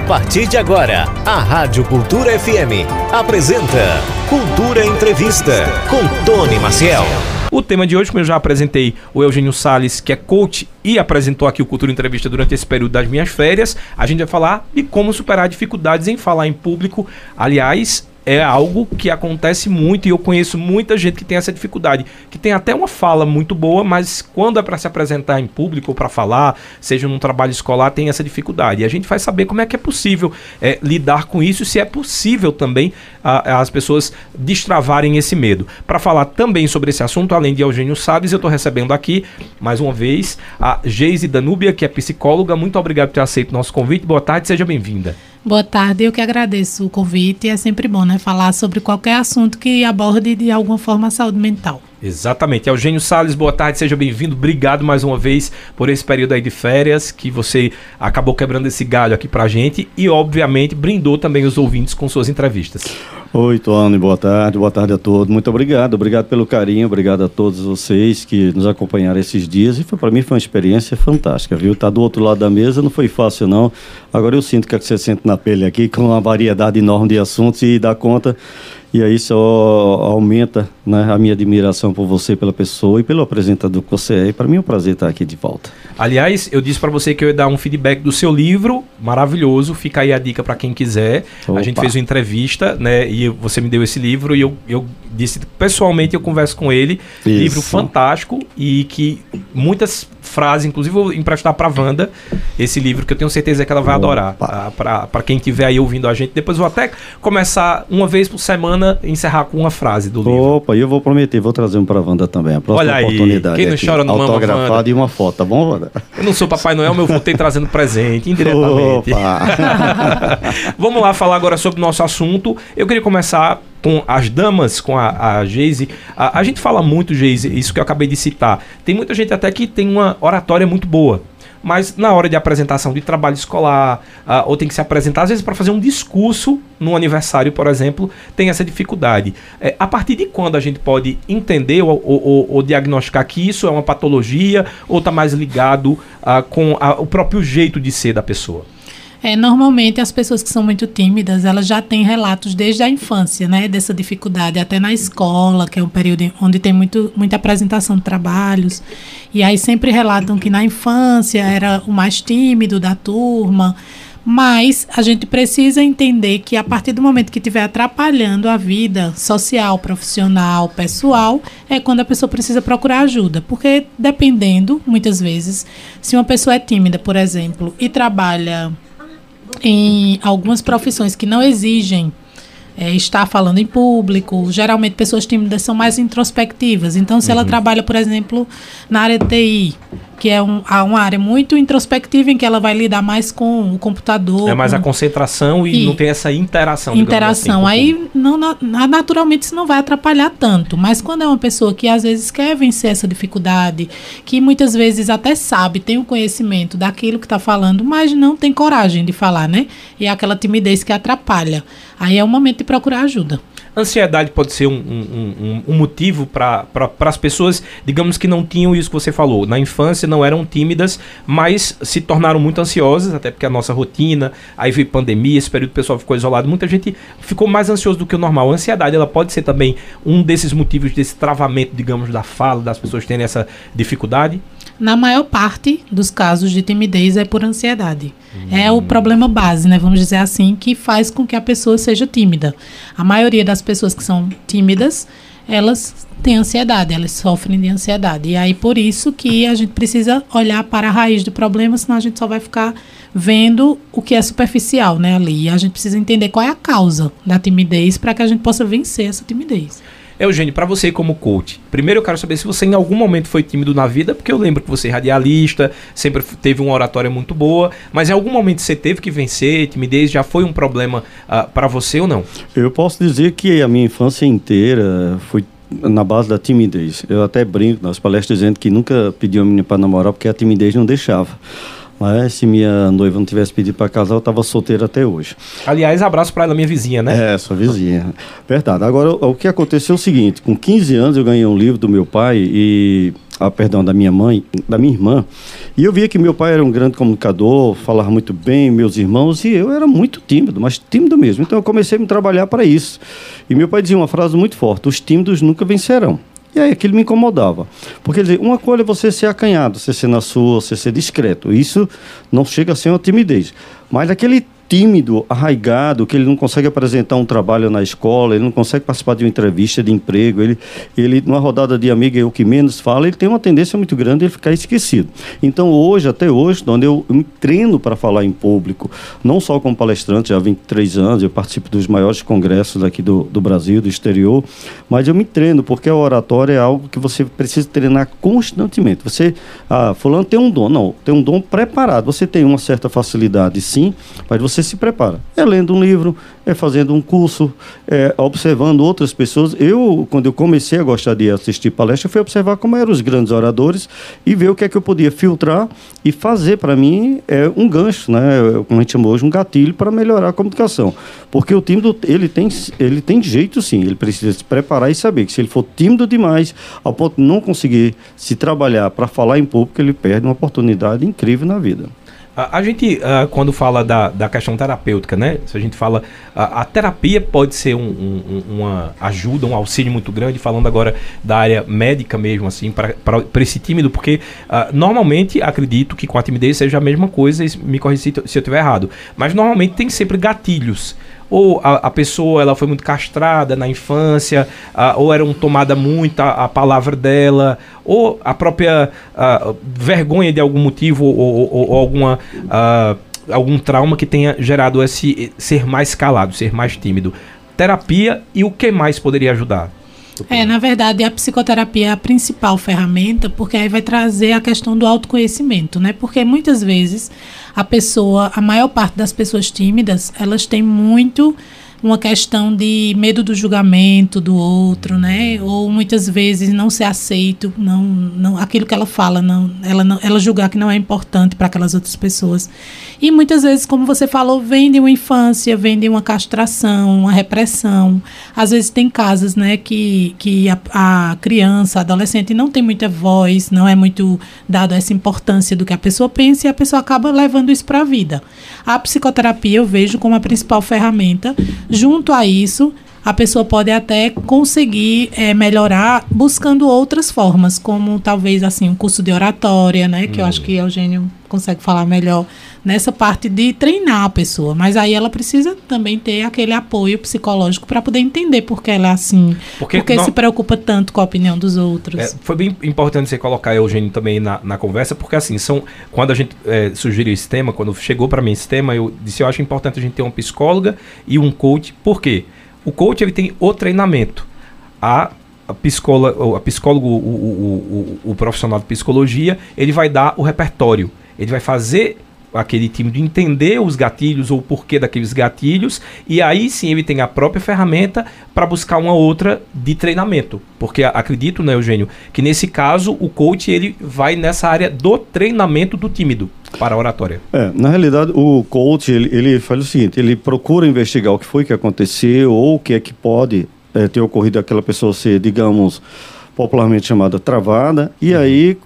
A partir de agora, a Rádio Cultura FM apresenta Cultura Entrevista com Tony Maciel. O tema de hoje, como eu já apresentei, o Eugênio Sales, que é coach e apresentou aqui o Cultura Entrevista durante esse período das minhas férias, a gente vai falar de como superar dificuldades em falar em público. Aliás, é algo que acontece muito e eu conheço muita gente que tem essa dificuldade, que tem até uma fala muito boa, mas quando é para se apresentar em público ou para falar, seja num trabalho escolar, tem essa dificuldade. E a gente vai saber como é que é possível é, lidar com isso, se é possível também a, as pessoas destravarem esse medo. Para falar também sobre esse assunto, além de Eugênio Salles, eu estou recebendo aqui, mais uma vez, a Geise Danúbia, que é psicóloga. Muito obrigado por ter aceito o nosso convite. Boa tarde, seja bem-vinda. Boa tarde, eu que agradeço o convite. É sempre bom, né, falar sobre qualquer assunto que aborde de alguma forma a saúde mental. Exatamente. Eugênio Salles, boa tarde, seja bem-vindo. Obrigado mais uma vez por esse período aí de férias, que você acabou quebrando esse galho aqui pra gente e, obviamente, brindou também os ouvintes com suas entrevistas. Oi, Tony, boa tarde, boa tarde a todos. Muito obrigado, obrigado pelo carinho, obrigado a todos vocês que nos acompanharam esses dias. E para mim foi uma experiência fantástica, viu? Tá do outro lado da mesa, não foi fácil não. Agora eu sinto que, é que você sente na pele aqui com uma variedade enorme de assuntos e dá conta e aí só aumenta né, a minha admiração por você, pela pessoa e pelo apresentador que você é. E para mim é um prazer estar aqui de volta. Aliás, eu disse para você que eu ia dar um feedback do seu livro, maravilhoso. Fica aí a dica para quem quiser. Opa. A gente fez uma entrevista, né? E você me deu esse livro e eu, eu disse pessoalmente, eu converso com ele. Isso. Livro fantástico e que muitas frases, inclusive vou emprestar para Wanda esse livro que eu tenho certeza que ela vai adorar. Para quem estiver aí ouvindo a gente. Depois vou até começar uma vez por semana encerrar com uma frase do livro. Opa, e eu vou prometer, vou trazer um para Wanda também. A próxima Olha oportunidade. Aí, quem não aqui, chora no Autografado mama, e uma foto, tá bom, Wanda? Eu não sou Papai Noel, mas eu voltei trazendo presente, indiretamente. Vamos lá falar agora sobre o nosso assunto. Eu queria começar com as damas, com a, a Geise. A, a gente fala muito, Geise, isso que eu acabei de citar. Tem muita gente até que tem uma oratória muito boa mas na hora de apresentação de trabalho escolar, uh, ou tem que se apresentar, às vezes para fazer um discurso no aniversário, por exemplo, tem essa dificuldade. É, a partir de quando a gente pode entender ou, ou, ou, diagnosticar que isso é uma patologia ou está mais ligado uh, com a, o próprio jeito de ser da pessoa? É, normalmente as pessoas que são muito tímidas, elas já têm relatos desde a infância, né, dessa dificuldade, até na escola, que é um período onde tem muito, muita apresentação de trabalhos. E aí sempre relatam que na infância era o mais tímido da turma. Mas a gente precisa entender que a partir do momento que estiver atrapalhando a vida social, profissional, pessoal, é quando a pessoa precisa procurar ajuda. Porque dependendo, muitas vezes, se uma pessoa é tímida, por exemplo, e trabalha em algumas profissões que não exigem é, estar falando em público. Geralmente, pessoas tímidas são mais introspectivas. Então, se uhum. ela trabalha, por exemplo, na área de TI, que é um, uma área muito introspectiva em que ela vai lidar mais com o computador. É mais com... a concentração e, e, não tem essa interação. Interação. Assim, Aí, não, naturalmente, isso não vai atrapalhar tanto. Mas quando é uma pessoa que às vezes quer vencer essa dificuldade, que muitas vezes até sabe, tem o conhecimento daquilo que está falando, mas não tem coragem de falar, né? E é aquela timidez que atrapalha. Aí é o momento de procurar ajuda. Ansiedade pode ser um, um, um, um motivo para as pessoas, digamos que não tinham isso que você falou. Na infância não eram tímidas, mas se tornaram muito ansiosas, até porque a nossa rotina, aí veio pandemia, esse período o pessoal ficou isolado, muita gente ficou mais ansioso do que o normal. A ansiedade ela pode ser também um desses motivos desse travamento, digamos, da fala, das pessoas terem essa dificuldade? Na maior parte dos casos de timidez é por ansiedade. É o problema base, né? Vamos dizer assim, que faz com que a pessoa seja tímida. A maioria das pessoas que são tímidas, elas têm ansiedade, elas sofrem de ansiedade. E aí por isso que a gente precisa olhar para a raiz do problema, senão a gente só vai ficar vendo o que é superficial, né, ali. E a gente precisa entender qual é a causa da timidez para que a gente possa vencer essa timidez. Eugênio, para você como coach, primeiro eu quero saber se você em algum momento foi tímido na vida, porque eu lembro que você é radialista, sempre teve uma oratória muito boa, mas em algum momento você teve que vencer, timidez já foi um problema uh, ah, para você ou não? Eu posso dizer que a minha infância inteira foi na base da timidez. Eu até brinco nas palestras dizendo que nunca pedi uma menina para namorar porque a timidez não deixava. Mas se minha noiva não tivesse pedido para casar, eu estava solteiro até hoje. Aliás, abraço para ela, minha vizinha, né? É, sua vizinha. Verdade. Agora, o que aconteceu é o seguinte: com 15 anos eu ganhei um livro do meu pai e. Ah, perdão, da minha mãe, da minha irmã. E eu via que meu pai era um grande comunicador, falava muito bem, meus irmãos, e eu era muito tímido, mas tímido mesmo. Então eu comecei a me trabalhar para isso. E meu pai dizia uma frase muito forte: os tímidos nunca vencerão. E aí aquilo me incomodava. Porque dizer, uma coisa é você ser acanhado, você ser na sua, você ser discreto. Isso não chega a ser uma timidez. Mas aquele tímido, arraigado, que ele não consegue apresentar um trabalho na escola, ele não consegue participar de uma entrevista de emprego, ele, ele numa rodada de amiga é o que menos fala, ele tem uma tendência muito grande de ficar esquecido. Então hoje, até hoje, onde eu, eu me treino para falar em público, não só como palestrante, já há 23 anos, eu participo dos maiores congressos aqui do, do Brasil, do exterior, mas eu me treino, porque a oratória é algo que você precisa treinar constantemente. Você, ah, fulano tem um dom, não, tem um dom preparado, você tem uma certa facilidade sim, mas você você se prepara. É lendo um livro, é fazendo um curso, é observando outras pessoas. Eu, quando eu comecei a gostar de assistir palestra, fui observar como eram os grandes oradores e ver o que é que eu podia filtrar e fazer para mim é um gancho, né? Como a gente chama hoje, um gatilho para melhorar a comunicação. Porque o tímido, ele tem, ele tem jeito sim, ele precisa se preparar e saber que se ele for tímido demais, ao ponto de não conseguir se trabalhar para falar em público, ele perde uma oportunidade incrível na vida. A, a gente, uh, quando fala da, da questão terapêutica, né? Se a gente fala. a terapia pode ser um, um, uma ajuda, um auxílio muito grande, falando agora da área médica mesmo, assim, para esse tímido, porque uh, normalmente acredito que com a timidez seja a mesma coisa, me corrija se, se eu estiver errado. Mas normalmente tem sempre gatilhos ou a, a, pessoa ela foi muito castrada na infância, a, ou era um tomada muito a, a, palavra dela, ou a própria vergonha de algum motivo, ou, ou, ou alguma, algum trauma que tenha gerado esse ser mais calado, ser mais tímido. Terapia e o que mais poderia ajudar? É, na verdade, a psicoterapia é a principal ferramenta, porque aí vai trazer a questão do autoconhecimento, né? Porque muitas vezes a pessoa, a maior parte das pessoas tímidas, elas têm muito uma questão de medo do julgamento do outro, né? Ou muitas vezes não ser aceito, não, não aquilo que ela fala, não, ela não, ela julgar que não é importante para aquelas outras pessoas. E muitas vezes, como você falou, vem de uma infância, vem de uma castração, uma repressão. Às vezes tem casas, né, que, que a, a criança, a adolescente não tem muita voz, não é muito dado essa importância do que a pessoa pensa e a pessoa acaba levando isso para a vida. A psicoterapia eu vejo como a principal ferramenta Junto a isso, a pessoa pode até conseguir é, melhorar buscando outras formas, como talvez assim um curso de oratória, né? Que eu acho que Eugênio consegue falar melhor nessa parte de treinar a pessoa. Mas aí ela precisa também ter aquele apoio psicológico para poder entender por que ela é assim, porque, porque não... se preocupa tanto com a opinião dos outros. É, foi bem importante você colocar Eugênio também na, na conversa, porque assim, são quando a gente é, sugeriu esse tema, quando chegou para mim esse tema, eu disse, eu acho importante a gente ter uma psicóloga e um coach. Por quê? O coach ele tem o treinamento. A a psicólogo, a psicólogo o, o, o, o, profissional de psicologia, ele vai dar o repertório. Ele vai fazer aquele time de entender os gatilhos ou o porquê daqueles gatilhos e aí sim ele tem a própria ferramenta para buscar uma outra de treinamento porque acredito né Eugênio que nesse caso o coach ele vai nessa área do treinamento do tímido para a oratória. É, na realidade, o coach ele, ele faz o seguinte: ele procura investigar o que foi que aconteceu ou o que é que pode é, ter ocorrido aquela pessoa ser, digamos, popularmente chamada travada, e uhum. aí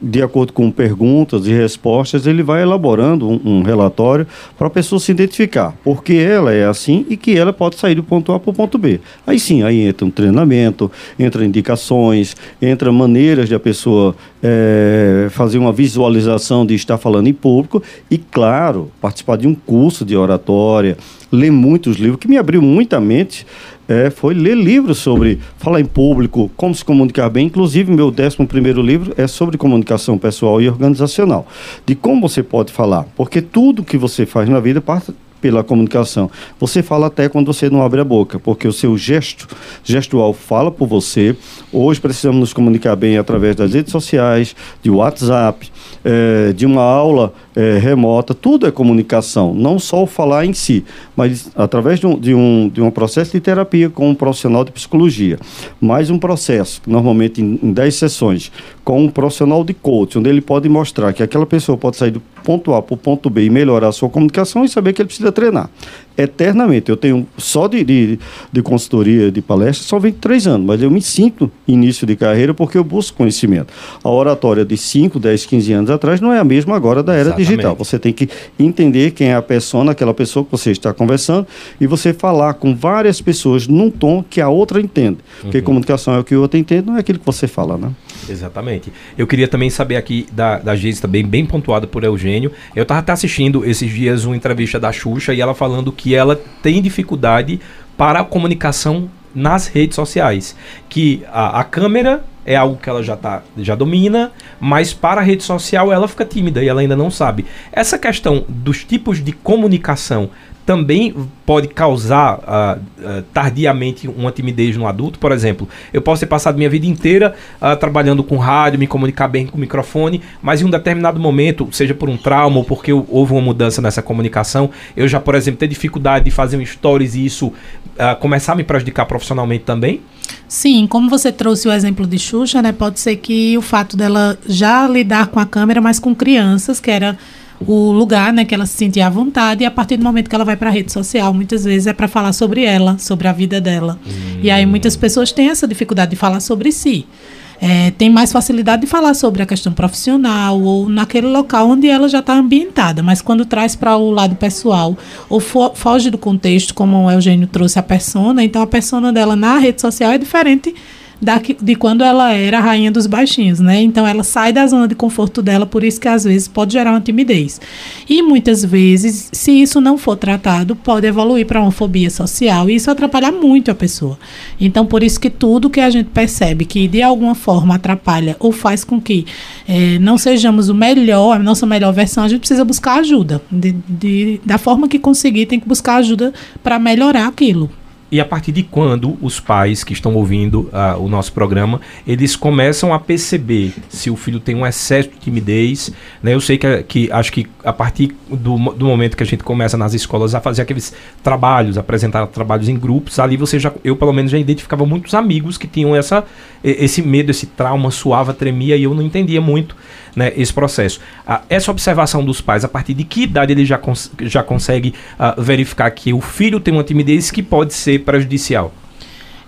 de acordo com perguntas e respostas, ele vai elaborando um, um relatório para a pessoa se identificar, porque ela é assim e que ela pode sair do ponto A para o ponto B. Aí sim, aí entra um treinamento, entra indicações, entra maneiras de a pessoa é, fazer uma visualização de estar falando em público e, claro, participar de um curso de oratória, ler muitos livros, que me abriu muita mente é, foi ler livros sobre falar em público, como se comunicar bem. Inclusive, meu décimo primeiro livro é sobre comunicação pessoal e organizacional. De como você pode falar. Porque tudo que você faz na vida passa pela comunicação. Você fala até quando você não abre a boca, porque o seu gesto gestual fala por você. Hoje precisamos nos comunicar bem através das redes sociais, de WhatsApp, é, de uma aula é, remota, tudo é comunicação, não só o falar em si, mas através de um, de um, de um processo de terapia com um profissional de psicologia, mais um processo, normalmente em, em 10 sessões, com um profissional de coach, onde ele pode mostrar que aquela pessoa pode sair do ponto A para o ponto B e melhorar a sua comunicação e saber que ele precisa treinar. Eternamente. Eu tenho só de, de, de consultoria, de palestra, só 23 anos, mas eu me sinto início de carreira porque eu busco conhecimento. A oratória de 5, 10, 15 anos atrás não é a mesma agora da era Exatamente. digital. Você tem que entender quem é a pessoa, aquela pessoa que você está conversando, e você falar com várias pessoas num tom que a outra entende. Uhum. Porque comunicação é o que o outro entende, não é aquilo que você fala, né? Exatamente. Eu queria também saber aqui da, da Geise também, bem pontuada por Eugênio. Eu estava até assistindo esses dias uma entrevista da Xuxa e ela falando que ela tem dificuldade para a comunicação nas redes sociais. Que a, a câmera é algo que ela já, tá, já domina, mas para a rede social ela fica tímida e ela ainda não sabe. Essa questão dos tipos de comunicação também pode causar uh, uh, tardiamente uma timidez no adulto. Por exemplo, eu posso ter passado minha vida inteira uh, trabalhando com rádio, me comunicar bem com o microfone, mas em um determinado momento, seja por um trauma ou porque houve uma mudança nessa comunicação, eu já, por exemplo, ter dificuldade de fazer um stories e isso começar a me prejudicar profissionalmente também? Sim, como você trouxe o exemplo de Xuxa, né, pode ser que o fato dela já lidar com a câmera, mas com crianças, que era o lugar né, que ela se sentia à vontade, e a partir do momento que ela vai para a rede social, muitas vezes é para falar sobre ela, sobre a vida dela. Hum. E aí muitas pessoas têm essa dificuldade de falar sobre si. É, tem mais facilidade de falar sobre a questão profissional ou naquele local onde ela já está ambientada, mas quando traz para o lado pessoal ou fo foge do contexto, como o Eugênio trouxe a persona, então a persona dela na rede social é diferente da, de quando ela era a rainha dos baixinhos, né? Então ela sai da zona de conforto dela, por isso que às vezes pode gerar uma timidez. E muitas vezes, se isso não for tratado, pode evoluir para uma fobia social e isso atrapalha muito a pessoa. Então por isso que tudo que a gente percebe que de alguma forma atrapalha ou faz com que é, não sejamos o melhor, a nossa melhor versão, a gente precisa buscar ajuda. De, de, da forma que conseguir, tem que buscar ajuda para melhorar aquilo. E a partir de quando os pais que estão ouvindo uh, o nosso programa, eles começam a perceber se o filho tem um excesso de timidez, né? Eu sei que, que acho que a partir do, do momento que a gente começa nas escolas a fazer aqueles trabalhos, apresentar trabalhos em grupos, ali você já, eu pelo menos já identificava muitos amigos que tinham essa, esse medo, esse trauma, suava, tremia e eu não entendia muito né, esse processo. Ah, essa observação dos pais, a partir de que idade ele já, cons já consegue ah, verificar que o filho tem uma timidez que pode ser prejudicial?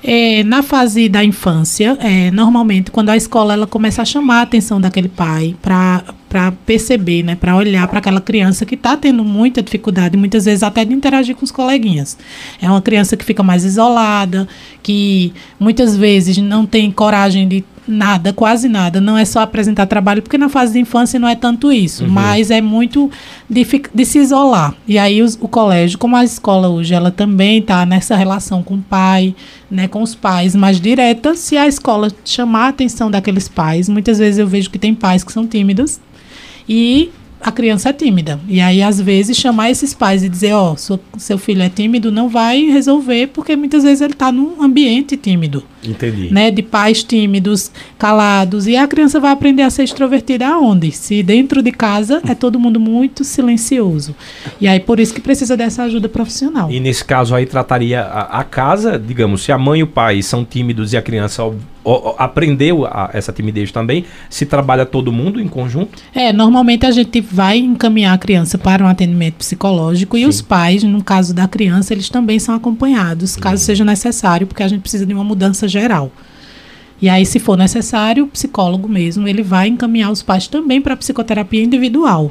É, na fase da infância, é, normalmente, quando a escola ela começa a chamar a atenção daquele pai para perceber, né, para olhar para aquela criança que está tendo muita dificuldade, muitas vezes até de interagir com os coleguinhas. É uma criança que fica mais isolada, que muitas vezes não tem coragem de Nada, quase nada. Não é só apresentar trabalho, porque na fase de infância não é tanto isso, uhum. mas é muito de, de, se isolar. E aí os, o colégio, como a escola hoje, ela também está nessa relação com o pai, né, com os pais mais direta. Se a escola chamar a atenção daqueles pais, muitas vezes eu vejo que tem pais que são tímidos e a criança é tímida. E aí, às vezes, chamar esses pais e dizer, ó, oh, seu filho é tímido, não vai resolver, porque muitas vezes ele está num ambiente tímido. Entendi. Né, de pais tímidos, calados. E a criança vai aprender a ser extrovertida aonde? Se dentro de casa é todo mundo muito silencioso. E aí, por isso que precisa dessa ajuda profissional. E nesse caso aí, trataria a, a casa, digamos, se a mãe e o pai são tímidos e a criança aprendeu a, essa timidez também? Se trabalha todo mundo em conjunto? É, normalmente a gente vai encaminhar a criança para um atendimento psicológico Sim. e os pais, no caso da criança, eles também são acompanhados, caso uhum. seja necessário, porque a gente precisa de uma mudança geral. E aí, se for necessário, o psicólogo mesmo, ele vai encaminhar os pais também para psicoterapia individual.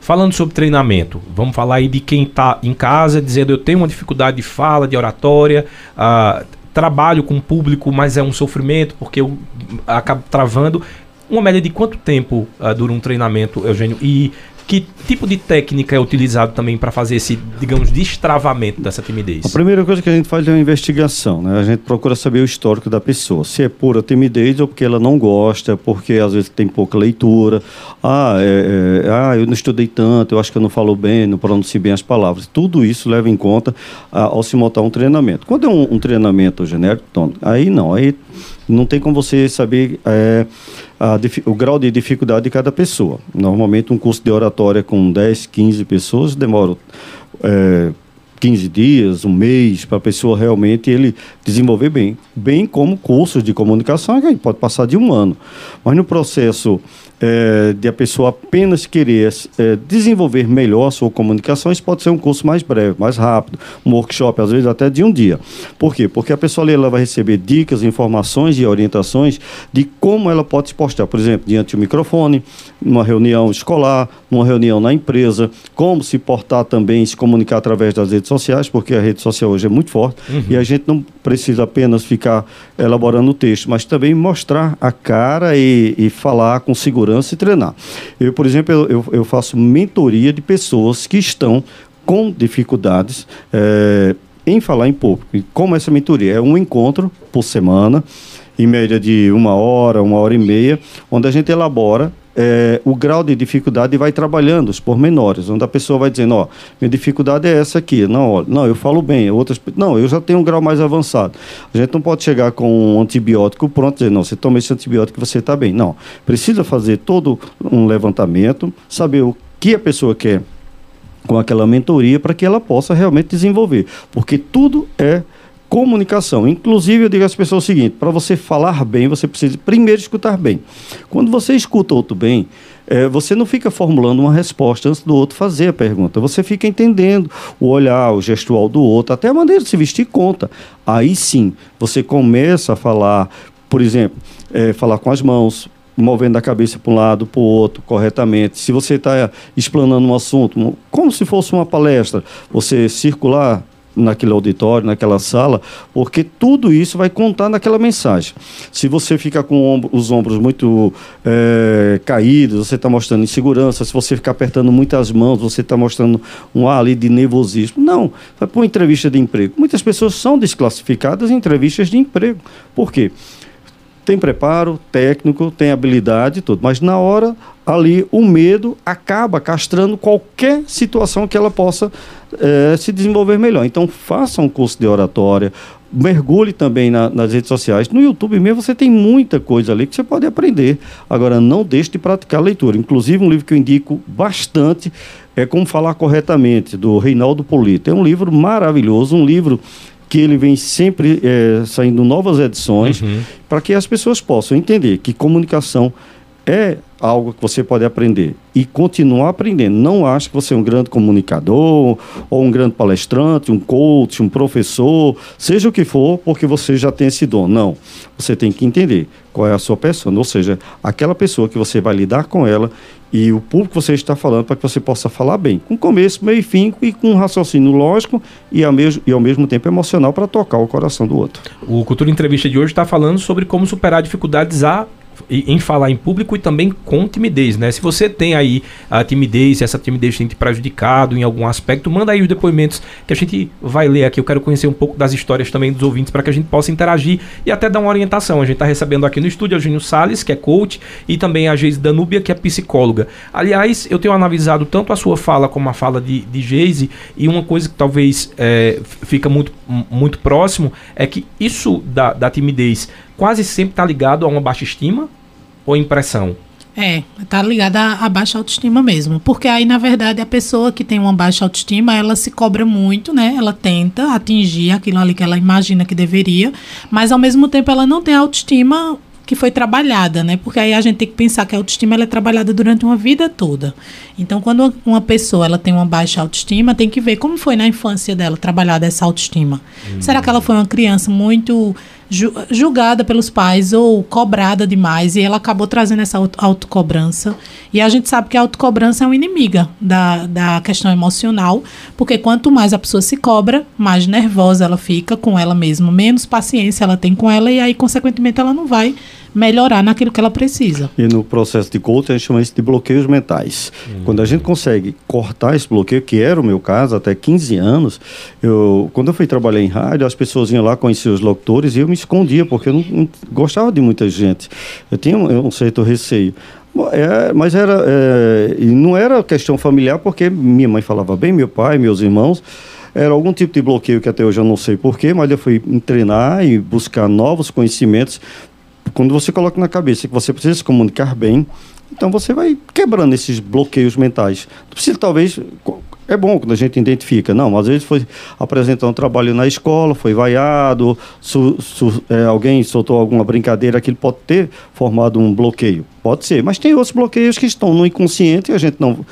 Falando sobre treinamento, vamos falar aí de quem está em casa dizendo eu tenho uma dificuldade de fala, de oratória, uh, trabalho com o público, mas é um sofrimento porque eu acabo travando. Uma média de quanto tempo uh, dura um treinamento, Eugênio? E que tipo de técnica é utilizado também para fazer esse, digamos, destravamento dessa timidez? A primeira coisa que a gente faz é uma investigação, né? A gente procura saber o histórico da pessoa, se é pura timidez ou porque ela não gosta, porque às vezes tem pouca leitura, ah, é, é, ah eu não estudei tanto, eu acho que eu não falo bem, não pronuncio bem as palavras. Tudo isso leva em conta ah, ao se montar um treinamento. Quando é um, um treinamento genérico, aí não, aí Não tem como você saber é, a, o grau de dificuldade de cada pessoa. Normalmente, um curso de oratória com 10, 15 pessoas demora é, 15 dias, um mês, para a pessoa realmente ele desenvolver bem. Bem como cursos de comunicação, que pode passar de um ano. Mas no processo é, de a pessoa apenas querer é, desenvolver melhor a sua comunicação, isso pode ser um curso mais breve, mais rápido, um workshop, às vezes até de um dia. Por quê? Porque a pessoa ali ela vai receber dicas, informações e orientações de como ela pode se postar, por exemplo, diante do microfone, numa reunião escolar, numa reunião na empresa, como se portar também, se comunicar através das redes sociais, porque a rede social hoje é muito forte uhum. e a gente não precisa apenas ficar elaborando o texto, mas também mostrar a cara e, e falar com segurança e treinar. Eu, por exemplo, eu, eu faço mentoria de pessoas que estão com dificuldades é, em falar em público. E como essa mentoria? É um encontro por semana, em média de uma hora, uma hora e meia, onde a gente elabora é, o grau de dificuldade vai trabalhando os pormenores, onde a pessoa vai dizendo, ó, minha dificuldade é essa aqui, não, não, eu falo bem, outras, não, eu já tenho um grau mais avançado. A gente não pode chegar com um antibiótico pronto e dizer, não, você toma esse antibiótico você está bem. Não, precisa fazer todo um levantamento, saber o que a pessoa quer com aquela mentoria para que ela possa realmente desenvolver, porque tudo é comunicação. Inclusive, eu digo às pessoas o seguinte: para você falar bem, você precisa primeiro escutar bem. Quando você escuta outro bem, é, você não fica formulando uma resposta antes do outro fazer a pergunta. Você fica entendendo o olhar, o gestual do outro, até a maneira de se vestir conta. Aí sim, você começa a falar, por exemplo, é, falar com as mãos, movendo a cabeça para um lado, para o outro, corretamente. Se você está explanando um assunto, como se fosse uma palestra, você circular naquele auditório, naquela sala, porque tudo isso vai contar naquela mensagem. Se você fica com os ombros muito é, caídos, você está mostrando insegurança. Se você ficar apertando muitas mãos, você está mostrando um ar ali de nervosismo. Não, vai para uma entrevista de emprego. Muitas pessoas são desclassificadas em entrevistas de emprego. Por quê? Tem preparo técnico, tem habilidade tudo, mas na hora ali o medo acaba castrando qualquer situação que ela possa é, se desenvolver melhor. Então, faça um curso de oratória, mergulhe também na, nas redes sociais. No YouTube mesmo você tem muita coisa ali que você pode aprender. Agora, não deixe de praticar a leitura. Inclusive, um livro que eu indico bastante é Como Falar Corretamente, do Reinaldo Polito. É um livro maravilhoso, um livro que ele vem sempre é, saindo novas edições uhum. para que as pessoas possam entender que comunicação é algo que você pode aprender e continuar aprendendo. Não acho que você é um grande comunicador ou um grande palestrante, um coach, um professor, seja o que for, porque você já tem esse dom. Não. Você tem que entender qual é a sua pessoa, ou seja, aquela pessoa que você vai lidar com ela e o público que você está falando para que você possa falar bem, com começo, meio e fim e com um raciocínio lógico e ao mesmo, e ao mesmo tempo emocional para tocar o coração do outro. O Cultura Entrevista de hoje está falando sobre como superar dificuldades a em falar em público e também com timidez, né? Se você tem aí a timidez, essa timidez tem te prejudicado em algum aspecto, manda aí os depoimentos que a gente vai ler aqui. Eu quero conhecer um pouco das histórias também dos ouvintes para que a gente possa interagir e até dar uma orientação. A gente está recebendo aqui no estúdio a Júnior Salles, que é coach, e também a Geise Danúbia, que é psicóloga. Aliás, eu tenho analisado tanto a sua fala como a fala de, de Geise, e uma coisa que talvez é, fica muito, muito próximo é que isso da, da timidez quase sempre está ligado a uma baixa estima ou impressão? É, tá ligada à, baixa autoestima mesmo. Porque aí, na verdade, a pessoa que tem uma baixa autoestima, ela se cobra muito, né? Ela tenta atingir aquilo ali que ela imagina que deveria, mas ao mesmo tempo ela não tem autoestima que foi trabalhada, né? Porque aí a gente tem que pensar que a autoestima ela é trabalhada durante uma vida toda. Então, quando uma pessoa ela tem uma baixa autoestima, tem que ver como foi na infância dela trabalhar essa autoestima. Hum. Será que ela foi uma criança muito julgada pelos pais ou cobrada demais e ela acabou trazendo essa autocobrança. E a gente sabe que a autocobrança é uma inimiga da, da questão emocional, porque quanto mais a pessoa se cobra, mais nervosa ela fica com ela mesma, menos paciência ela tem com ela e aí, consequentemente, ela não vai melhorar naquilo que ela precisa. E no processo de coaching, a gente chama isso de bloqueios mentais. Hum. Quando a gente consegue cortar esse bloqueio, que era o meu caso até 15 anos, eu, quando eu fui trabalhar em rádio, as pessoas iam lá conhecer os locutores e eu me escondia, porque eu não, não gostava de muita gente. Eu tinha um, um certo receio. É, mas era, é, não era questão familiar, porque minha mãe falava bem, meu pai, meus irmãos. Era algum tipo de bloqueio que até hoje eu não sei porquê, mas eu fui treinar e buscar novos conhecimentos quando você coloca na cabeça que você precisa se comunicar bem, então você vai quebrando esses bloqueios mentais. Precisa talvez é bom quando a gente identifica. Não, às vezes foi apresentar um trabalho na escola, foi vaiado, su, su, é, alguém soltou alguma brincadeira, aquilo pode ter formado um bloqueio. Pode ser, mas tem outros bloqueios que estão no inconsciente e a gente não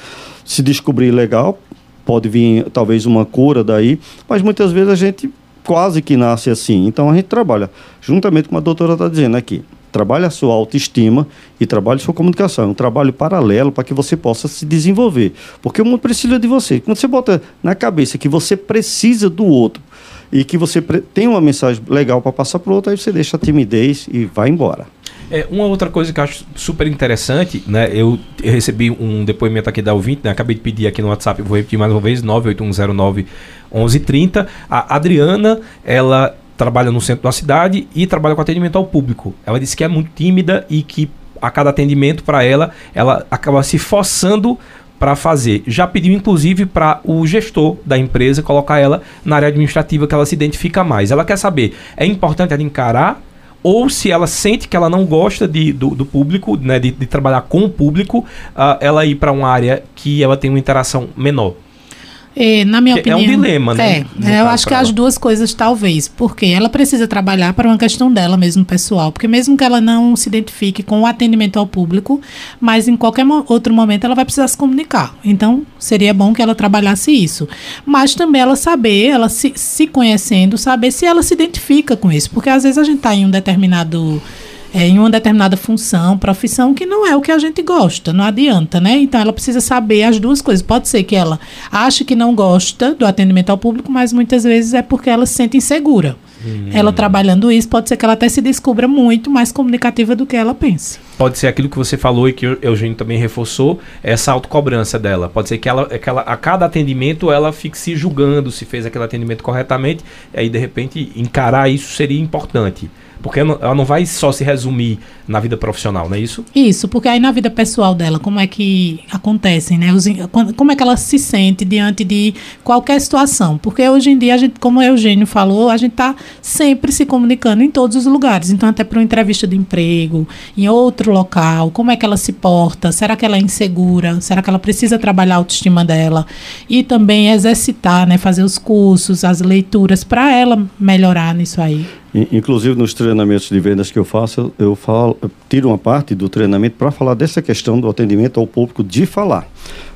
se descobrir legal, pode vir talvez uma cura daí, mas muitas vezes a gente quase que nasce assim. Então a gente trabalha, juntamente com a doutora está dizendo aqui, trabalhe a sua autoestima e trabalhe a sua comunicação. É um trabalho paralelo para que você possa se desenvolver. Porque o mundo precisa de você. Quando você bota na cabeça que você precisa do outro e que você tem uma mensagem legal para passar para o outro, aí você deixa a timidez e vai embora. É, uma outra coisa que eu acho super interessante, né? Eu recebi um depoimento aqui da ouvinte, né? Acabei de pedir aqui no WhatsApp, vou repetir mais uma vez, 98109 1130. A Adriana, ela trabalha no centro da cidade e trabalha com atendimento ao público. Ela disse que é muito tímida e que a cada atendimento para ela, ela acaba se forçando para fazer. Já pediu inclusive para o gestor da empresa colocar ela na área administrativa que ela se identifica mais. Ela quer saber, é importante ela encarar ou se ela sente que ela não gosta de, do, do público, né, de, de, trabalhar com o público, uh, ela ir para uma área que ela tem uma interação menor. É, na minha opinião. É um dilema, né? É, eu acho que as duas coisas, talvez. Porque ela precisa trabalhar para uma questão dela mesmo, pessoal. Porque mesmo que ela não se identifique com o atendimento ao público, mas em qualquer outro momento ela vai precisar se comunicar. Então, seria bom que ela trabalhasse isso. Mas também ela saber, ela se, se conhecendo, saber se ela se identifica com isso. Porque às vezes a gente está em um determinado é, em uma determinada função, profissão, que não é o que a gente gosta, não adianta, né? Então ela precisa saber as duas coisas. Pode ser que ela ache que não gosta do atendimento ao público, mas muitas vezes é porque ela se sente insegura. Hum. Ela trabalhando isso, pode ser que ela até se descubra muito mais comunicativa do que ela pensa. Pode ser aquilo que você falou e que o Eugênio também reforçou, essa autocobrança dela. Pode ser que ela, que ela, a cada atendimento ela fique se julgando se fez aquele atendimento corretamente, e aí de repente encarar isso seria importante. Porque ela não vai só se resumir na vida profissional, não é isso? Isso, porque aí na vida pessoal dela, como é que acontecem, né? Como é que ela se sente diante de qualquer situação? Porque hoje em dia, a gente, como o Eugênio falou, a gente está sempre se comunicando em todos os lugares. Então, até para uma entrevista de emprego, em outro local, como é que ela se porta? Será que ela é insegura? Será que ela precisa trabalhar a autoestima dela? E também exercitar, né? Fazer os cursos, as leituras, para ela melhorar nisso aí. Inclusive nos treinamentos de vendas que eu faço, eu, falo, eu tiro uma parte do treinamento para falar dessa questão do atendimento ao público de falar,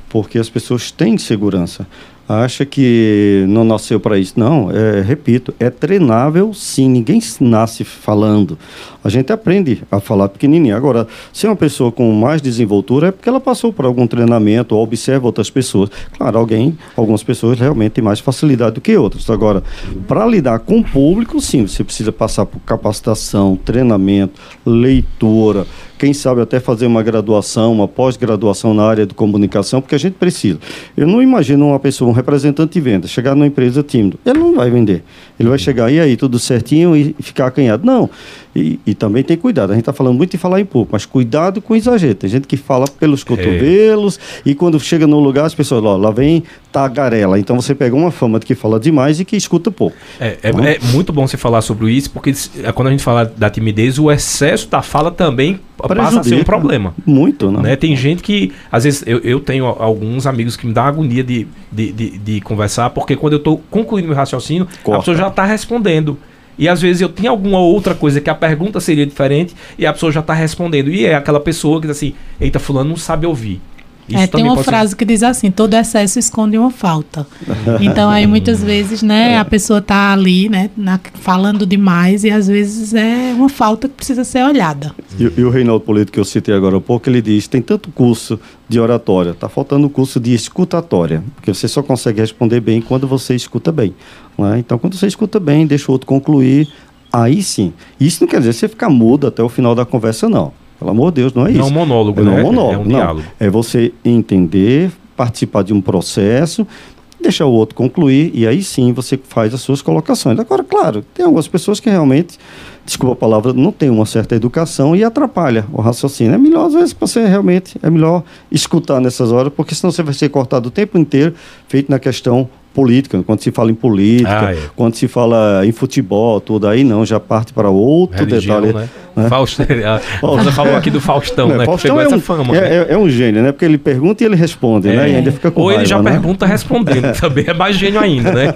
porque as pessoas têm segurança acha que não nasceu para isso. Não, é, repito, é treinável sim, ninguém nasce falando. A gente aprende a falar pequenininho. Agora, se é uma pessoa com mais desenvoltura, é porque ela passou por algum treinamento ou observa outras pessoas. Claro, alguém, algumas pessoas realmente têm mais facilidade do que outras. Agora, para lidar com o público, sim, você precisa passar por capacitação, treinamento, leitura, quem sabe até fazer uma graduação, uma pós-graduação na área de comunicação, porque a gente precisa. Eu não imagino uma pessoa, um representante de venda, chegar numa empresa tímido. Ele não vai vender. Ele vai chegar, e aí, tudo certinho e ficar acanhado. Não. E, e também tem cuidado. A gente está falando muito de falar em pouco, mas cuidado com o exagero. Tem gente que fala pelos é. cotovelos é. e quando chega no lugar as pessoas, ó, lá vem tagarela. Então você pega uma fama de que fala demais e que escuta pouco. É, é, é muito bom você falar sobre isso, porque é, quando a gente fala da timidez, o excesso da fala também passa a ser um problema. Muito, né? né? Tem gente que, às vezes, eu, eu tenho alguns amigos que me dão agonia de, de, de, de conversar, porque quando eu estou concluindo meu raciocínio, Corta. a pessoa já está respondendo. E às vezes eu tinha alguma outra coisa que a pergunta seria diferente e a pessoa já está respondendo. E é aquela pessoa que diz assim: eita, fulano não sabe ouvir. É, tem uma frase ser... que diz assim: todo excesso esconde uma falta. então, aí muitas vezes, né, é. a pessoa está ali, né, na, falando demais e às vezes é uma falta que precisa ser olhada. E, e o Reinaldo Polito, que eu citei agora há pouco, ele diz: tem tanto curso de oratória, está faltando o curso de escutatória, porque você só consegue responder bem quando você escuta bem. Né? Então, quando você escuta bem, deixa o outro concluir, aí sim. Isso não quer dizer você ficar mudo até o final da conversa, não. Pelo amor de Deus, não é isso. Não é um monólogo, é né? Não é um monólogo, é um não. diálogo. É você entender, participar de um processo, deixar o outro concluir e aí sim você faz as suas colocações. Agora, claro, tem algumas pessoas que realmente, desculpa a palavra, não tem uma certa educação e atrapalha o raciocínio. É melhor, às vezes, você realmente, é melhor escutar nessas horas, porque senão você vai ser cortado o tempo inteiro, feito na questão política, quando se fala em política, Ah, é. quando se fala em futebol, tudo aí não, já parte para outro Religião, detalhe. né? né? Fausto, a Rosa falou aqui do Faustão, É, né? que Faustão pegou é essa um, fama. é, né? é- é um gênio, né? Porque ele pergunta e ele responde, né? E ainda fica com Ou ele já raiva, né? pergunta respondendo, também é mais gênio ainda, né?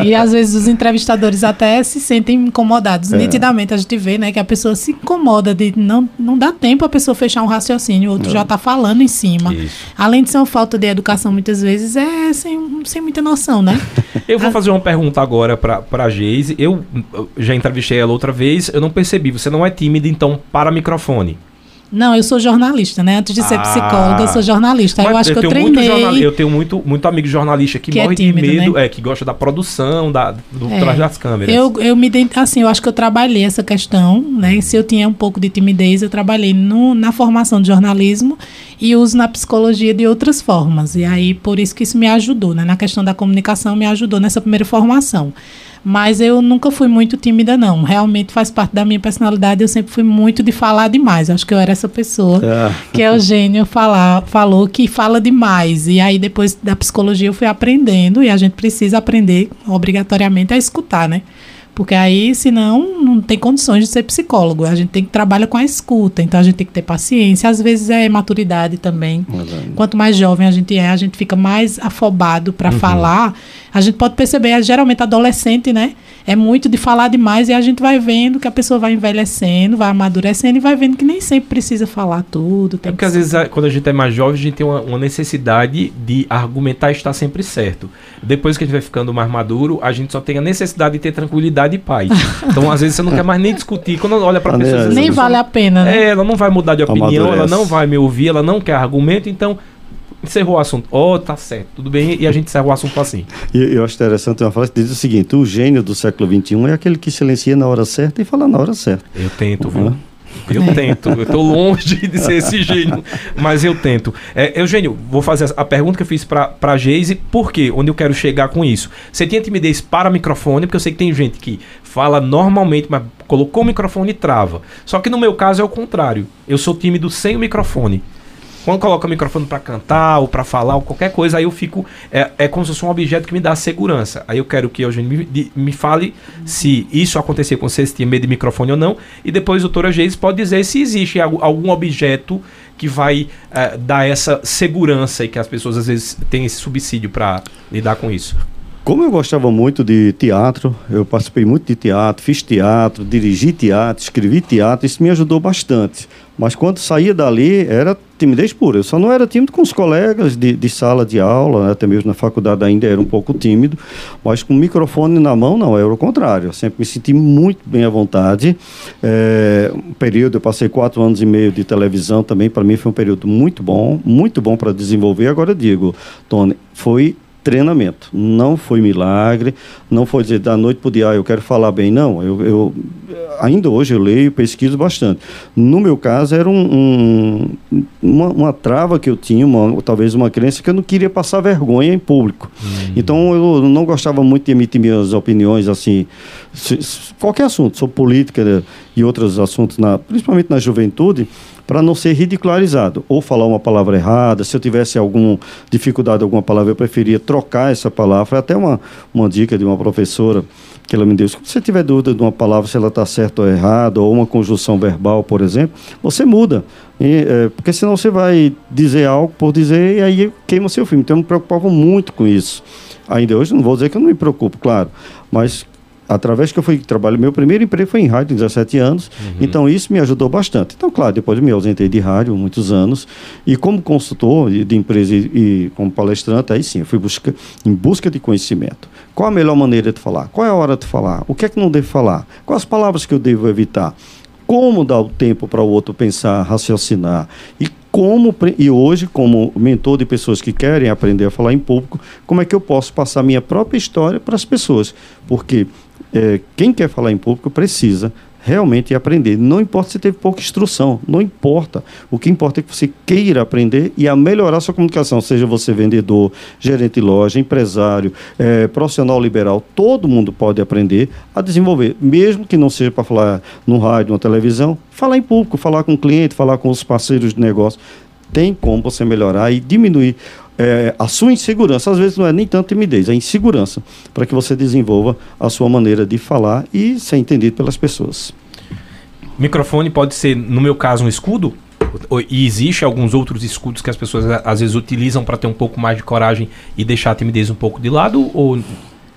É, E às vezes os entrevistadores até se sentem incomodados. Nitidamente a gente vê, né, que a pessoa se incomoda de não, não dá tempo a pessoa fechar um raciocínio, o outro já está falando em cima. Isso. Além de ser uma falta de educação, muitas vezes é sem, sem muita noção, né? Eu vou fazer uma pergunta agora pra, pra Geise. Eu eu já entrevistei ela outra vez, eu não percebi. Você não é tímida, então, para microfone. Não, eu sou jornalista, né? Antes de ser Ah. psicóloga, eu sou jornalista. eu acho que eu tenho muito treinei. jornal- eu tenho muito, muito amigo jornalista que, Que é morre tímido, de medo, né? é, que gosta da produção, da, do É. trás das câmeras. Eu, eu me assim, eu acho que eu trabalhei essa questão, né? Se eu tinha um pouco de timidez, eu trabalhei no, na formação de jornalismo e uso na psicologia de outras formas. E aí, por isso que isso me ajudou, né? Na questão da comunicação, me ajudou nessa primeira formação. Mas eu nunca fui muito tímida, não. Realmente faz parte da minha personalidade. Eu sempre fui muito de falar demais. Acho que eu era essa pessoa É. que Eugênio falar, falou que fala demais. E aí, depois da psicologia, eu fui aprendendo, e a gente precisa aprender obrigatoriamente a escutar, né? Porque aí, senão, não tem condições de ser psicólogo. A gente tem que trabalhar com a escuta, então a gente tem que ter paciência. Às vezes é maturidade também. Quanto mais jovem a gente é, a gente fica mais afobado para falar. A gente pode perceber, é, geralmente adolescente, né? É muito de falar demais e a gente vai vendo que a pessoa vai envelhecendo, vai amadurecendo e vai vendo que nem sempre precisa falar tudo. É porque que às vezes, a- quando a gente é mais jovem, a gente tem uma, uma necessidade de argumentar e estar sempre certo. Depois que a gente vai ficando mais maduro, a gente só tem a necessidade de ter tranquilidade e paz. Então, às vezes, você não quer mais nem discutir. Quando olha pra pessoa... Nem pessoa- vale a pena, né? É, ela não vai mudar de opinião, ela não vai me ouvir, ela não quer argumento, então encerrou o assunto. Oh, tá certo, tudo bem, e a gente encerra o assunto assim. E eu acho interessante uma frase que diz o seguinte: o gênio do século XXI é aquele que silencia na hora certa e fala na hora certa. Eu tento, viu? Eu tento, eu tô longe de ser esse gênio, mas eu tento. É, Eugênio, vou fazer a pergunta que eu fiz pra, pra Geise, por quê? Onde eu quero chegar com isso? Você tinha timidez para microfone, porque eu sei que tem gente que fala normalmente, mas colocou o microfone e trava. Só que no meu caso é o contrário. Eu sou tímido sem o microfone. Quando coloca o microfone pra cantar ou pra falar ou qualquer coisa, aí eu fico. É, é como se fosse um objeto que me dá segurança. Aí eu quero que Eugênio me, me fale se isso acontecer com você, se tinha medo de microfone ou não. E depois o doutor Geis pode dizer se existe algu- algum objeto que vai eh, dar essa segurança e que as pessoas às vezes têm esse subsídio pra lidar com isso. Como eu gostava muito de teatro, eu participei muito de teatro, fiz teatro, dirigi teatro, escrevi teatro, isso me ajudou bastante. Mas quando saía dali, era timidez pura. Eu só não era tímido com os colegas de, de sala de aula, né? até mesmo na faculdade ainda era um pouco tímido, mas com o microfone na mão, não, era o contrário. Eu sempre me senti muito bem à vontade. É, um período, eu passei quatro anos e meio de televisão também, para mim foi um período muito bom, muito bom para desenvolver. Agora digo, Tony, foi treinamento, não foi milagre, não foi dizer da noite para o dia, ah, eu quero falar bem, não, eu, eu- ainda hoje eu leio, pesquiso bastante. No meu caso era um, um- uma, uma trava que eu tinha, uma, talvez uma crença que eu não queria passar vergonha em público. Então eu não gostava muito de emitir minhas opiniões assim, se- se- qualquer assunto, sobre política né, e outros assuntos, na, principalmente na juventude, para não ser ridicularizado ou falar uma palavra errada. Se eu tivesse alguma dificuldade alguma palavra, eu preferia trocar essa palavra. Foi até uma, uma dica de uma professora que ela me deu. Se você tiver dúvida de uma palavra, se ela está certa ou errada, ou uma conjunção verbal, por exemplo, você muda. E, é, porque senão você vai dizer algo por dizer e aí queima seu filme. Então eu me preocupava muito com isso. Ainda hoje não vou dizer que eu não me preocupo, claro, mas através que eu fui trabalhar, meu primeiro emprego foi em rádio, 17 anos, então isso me ajudou bastante. Então, claro, depois me ausentei de rádio muitos anos, e como consultor de empresa e, e como palestrante, aí sim, eu fui busca, em busca de conhecimento. Qual a melhor maneira de falar? Qual é a hora de falar? O que é que não devo falar? Quais as palavras que eu devo evitar? Como dar o tempo para o outro pensar, raciocinar? E como e hoje, como mentor de pessoas que querem aprender a falar em público, como é que eu posso passar minha própria história para as pessoas? Porque eh, quem quer falar em público precisa realmente aprender. Não importa se teve pouca instrução, não importa. O que importa é que você queira aprender e a melhorar sua comunicação, seja você vendedor, gerente de loja, empresário, eh, profissional liberal, todo mundo pode aprender a desenvolver, mesmo que não seja para falar no rádio, na televisão, falar em público, falar com o cliente, falar com os parceiros de negócio. Tem como você melhorar e diminuir é, a sua insegurança. Às vezes não é nem tanto timidez, é insegurança, para que você desenvolva a sua maneira de falar e ser entendido pelas pessoas. Microfone pode ser, no meu caso, um escudo? E existe alguns outros escudos que as pessoas às vezes utilizam para ter um pouco mais de coragem e deixar a timidez um pouco de lado? Ou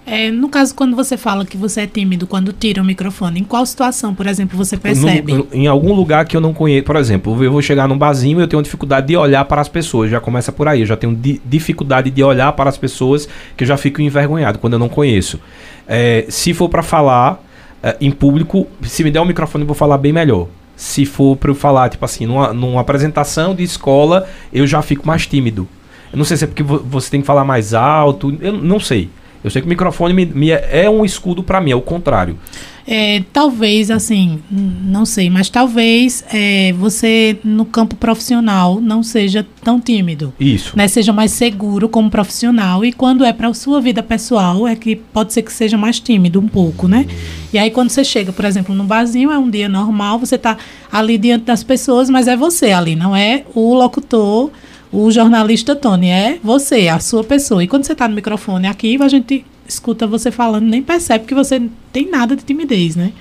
é, no caso, quando você fala que você é tímido, quando tira o microfone, em qual situação, por exemplo, você percebe? No, em algum lugar que eu não conheço. Por exemplo, eu vou chegar num barzinho e eu tenho dificuldade de olhar para as pessoas. Já começa por aí. Eu já tenho di dificuldade de olhar para as pessoas que eu já fico envergonhado quando eu não conheço. É, se for para falar é, em público, se me der o um microfone, eu vou falar bem melhor. Se for para eu falar, tipo assim, numa, numa apresentação de escola, eu já fico mais tímido. Eu não sei se é porque você tem que falar mais alto, eu não sei. Eu sei que o microfone me, me é, é um escudo para mim, é o contrário. É, talvez, assim, não sei, mas talvez é, você no campo profissional não seja tão tímido. Isso. Né, seja mais seguro como profissional. E quando é para a sua vida pessoal, é que pode ser que seja mais tímido um pouco, né? E aí, quando você chega, por exemplo, no barzinho, é um dia normal, você está ali diante das pessoas, mas é você ali, não é o locutor o jornalista Tony é você, a sua pessoa. E quando você está no microfone aqui, a gente escuta você falando, nem percebe que você tem nada de timidez, né?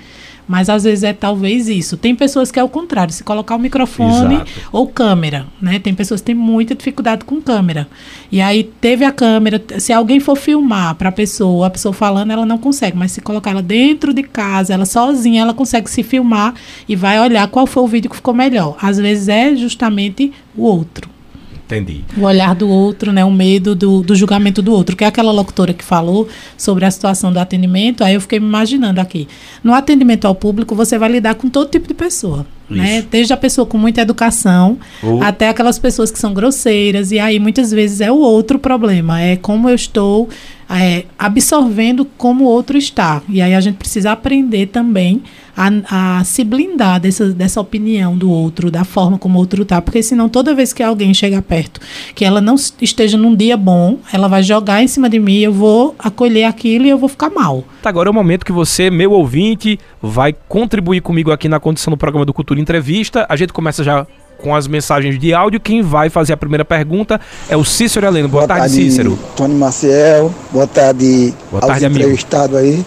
Mas às vezes é talvez isso. Tem pessoas que é o contrário, se colocar o microfone Exato. ou câmera, né? Tem pessoas que têm muita dificuldade com câmera. E aí teve a câmera, se alguém for filmar para a pessoa, a pessoa falando, ela não consegue, mas se colocar ela dentro de casa, ela sozinha, ela consegue se filmar e vai olhar qual foi o vídeo que ficou melhor. Às vezes é justamente o outro. Entendi. O olhar do outro, né? O medo do, do julgamento do outro. Que é aquela locutora que falou sobre a situação do atendimento. Aí eu fiquei me imaginando aqui. No atendimento ao público, você vai lidar com todo tipo de pessoa. Né? Desde a pessoa com muita educação até aquelas pessoas que são grosseiras. E aí, muitas vezes, é o outro problema. É como eu estou é, absorvendo como o outro está. E aí a gente precisa aprender também a, a, se blindar dessa, dessa opinião do outro, da forma como o outro está. Porque senão, toda vez que alguém chega perto, que ela não esteja num dia bom, ela vai jogar em cima de mim, eu vou acolher aquilo e eu vou ficar mal. Tá, agora é o momento que você, meu ouvinte, vai contribuir comigo aqui na condição do programa do Cultura Entrevista. A gente começa já com as mensagens de áudio. Quem vai fazer a primeira pergunta é o Cícero Heleno. Boa, boa tarde, tarde, Cícero. Tony Maciel, boa tarde, boa tarde aos entrevistados aí.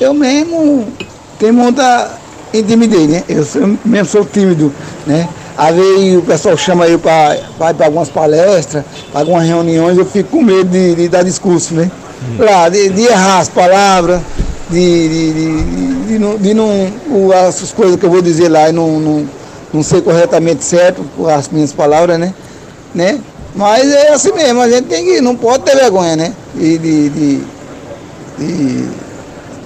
Eu mesmo tenho muita intimidez, né? Eu sou, mesmo sou tímido, né? Às vezes o pessoal chama eu para algumas palestras, para algumas reuniões, eu fico com medo de, de dar discurso, né? Hum. Lá, de, de, errar as palavras, de, de, de, de, não, de não. As coisas que eu vou dizer lá e não, não não sei corretamente certo as minhas palavras, né? né? Mas é assim mesmo, a gente tem que, não pode ter vergonha, né? De, de, de, de,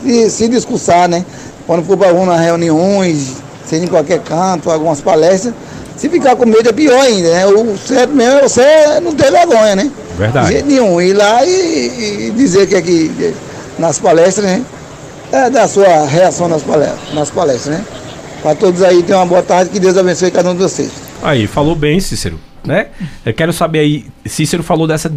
de se discursar, né? Quando for para algumas reuniões, seja em qualquer canto, algumas palestras, se ficar com medo é pior ainda, né? O certo mesmo é você não ter vergonha, né? Verdade. De jeito nenhum. Ir lá e, e dizer que aqui nas palestras, né? É da sua reação nas palestras, nas palestras, né? Para todos aí, tenham uma boa tarde, que Deus abençoe cada um de vocês. Aí, falou bem, Cícero né? Eu quero saber aí, Cícero falou dessa,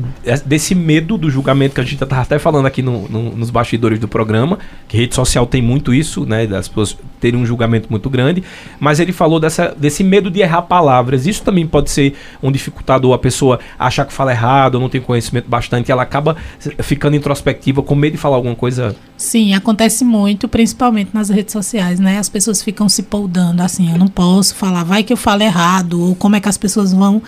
desse medo do julgamento que a gente estava até falando aqui no, no, nos bastidores do programa, que rede social tem muito isso, né? Das pessoas terem um julgamento muito grande, mas ele falou dessa, desse medo de errar palavras. Isso também pode ser um dificultador, a pessoa achar que fala errado, não tem conhecimento bastante, ela acaba ficando introspectiva, com medo de falar alguma coisa. Sim, acontece muito, principalmente nas redes sociais, né? As pessoas ficam se poldando assim, eu não posso falar, vai que eu falo errado, ou como é que as pessoas vão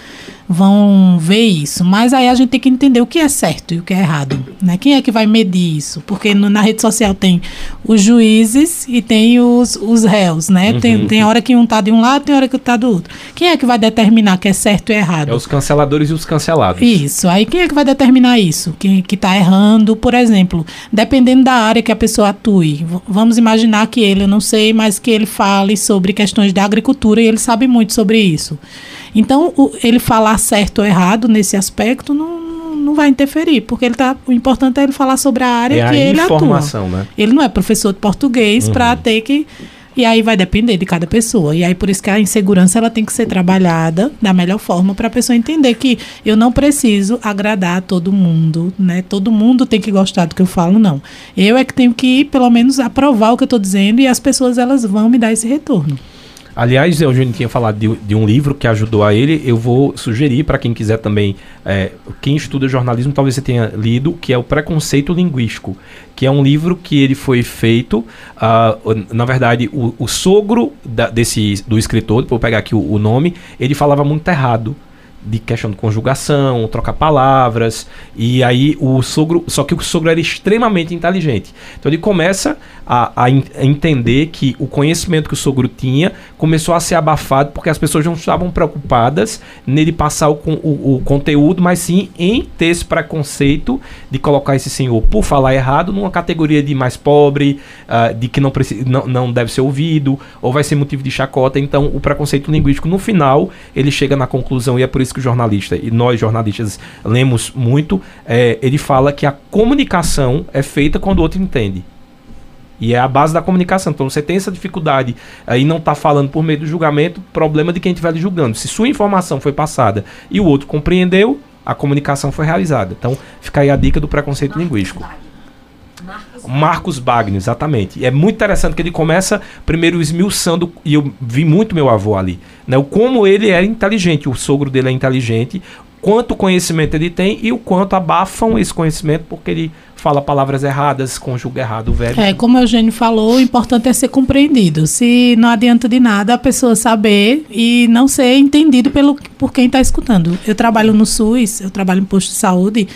vão ver isso. Mas aí a gente tem que entender o que é certo e o que é errado. Né? Quem é que vai medir isso? Porque no, na rede social tem os juízes e tem os, os réus, né? Uhum. Tem, tem hora que um está de um lado, tem hora que está do outro. Quem é que vai determinar que é certo e errado? É os canceladores e os cancelados. Isso. Aí quem é que vai determinar isso? Quem que está errando, por exemplo, dependendo da área que a pessoa atue. Vamos imaginar que ele, eu não sei, mas que ele fale sobre questões da agricultura e ele sabe muito sobre isso. Então, o, ele falar certo ou errado nesse aspecto não, não vai interferir, porque ele tá, o importante é ele falar sobre a área é que a ele atua. Né? Ele não é professor de português uhum. para ter que e aí vai depender de cada pessoa. E aí por isso que a insegurança ela tem que ser trabalhada da melhor forma para a pessoa entender que eu não preciso agradar todo mundo, né? Todo mundo tem que gostar do que eu falo, não. Eu é que tenho que pelo menos aprovar o que eu estou dizendo e as pessoas elas vão me dar esse retorno. Aliás, o Eugênio tinha falado de, de, um livro que ajudou a ele. Eu vou sugerir para quem quiser também, é, quem estuda jornalismo, talvez você tenha lido, que é o Preconceito Linguístico, que é um livro que ele foi feito. Uh, na verdade, o, o sogro da, desse, do escritor, vou pegar aqui o, o nome, ele falava muito errado de questão de conjugação, trocar palavras. E aí o sogro. Só que o sogro era extremamente inteligente. Então ele começa a, a, entender que o conhecimento que o sogro tinha começou a ser abafado porque as pessoas não estavam preocupadas nele passar o, o, o conteúdo, mas sim em ter esse preconceito de colocar esse senhor, por falar errado, numa categoria de mais pobre, uh, de que não, precisa, não, não deve ser ouvido, ou vai ser motivo de chacota. Então o preconceito linguístico, no final, ele chega na conclusão, e é por isso que o jornalista, e nós jornalistas lemos muito, é, ele fala que a comunicação é feita quando o outro entende. E é a base da comunicação. Então você tem essa dificuldade aí não está falando por meio do julgamento, problema de quem estiver julgando. Se sua informação foi passada e o outro compreendeu, a comunicação foi realizada. Então fica aí a dica do preconceito Marcos linguístico. Marcos, Marcos Bagno, exatamente. É muito interessante que ele começa primeiro esmiuçando, e eu vi muito meu avô ali, né? O como ele era inteligente, o sogro dele é inteligente, quanto conhecimento ele tem e o quanto abafam esse conhecimento porque ele fala palavras erradas, conjuga errado o verbo. É, como o Eugênio falou, o importante é ser compreendido. Se não adianta de nada a pessoa saber e não ser entendido pelo, por quem está escutando. Eu trabalho no SUS, eu trabalho em posto de saúde,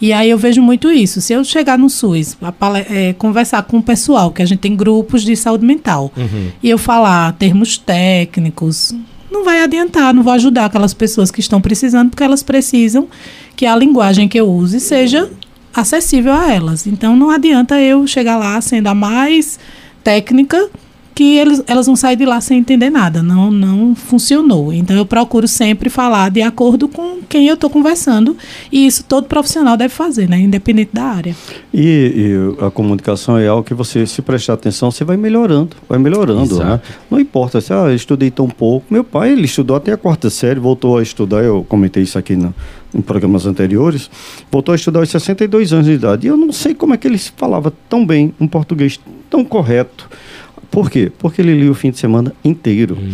e aí eu vejo muito isso. Se eu chegar no SUS, a, é, conversar com o pessoal, que a gente tem grupos de saúde mental, uhum. e eu falar termos técnicos, não vai adiantar, não vou ajudar aquelas pessoas que estão precisando, porque elas precisam que a linguagem que eu use seja acessível a elas. Então não adianta eu chegar lá sendo a mais técnica que eles, elas vão sair de lá sem entender nada. Não, não funcionou. Então eu procuro sempre falar de acordo com quem eu estou conversando. E isso todo profissional deve fazer, né? Independente da área. E, e, a comunicação é algo que você, se prestar atenção, você vai melhorando. Vai melhorando, né? Não importa se ah, eu estudei tão pouco. Meu pai, ele estudou até a quarta série, voltou a estudar, eu comentei isso aqui no, em programas anteriores, voltou a estudar aos 62 anos de idade. E eu não sei como é que ele falava tão bem um português tão correto por quê? Porque ele lia o fim de semana inteiro. Hum.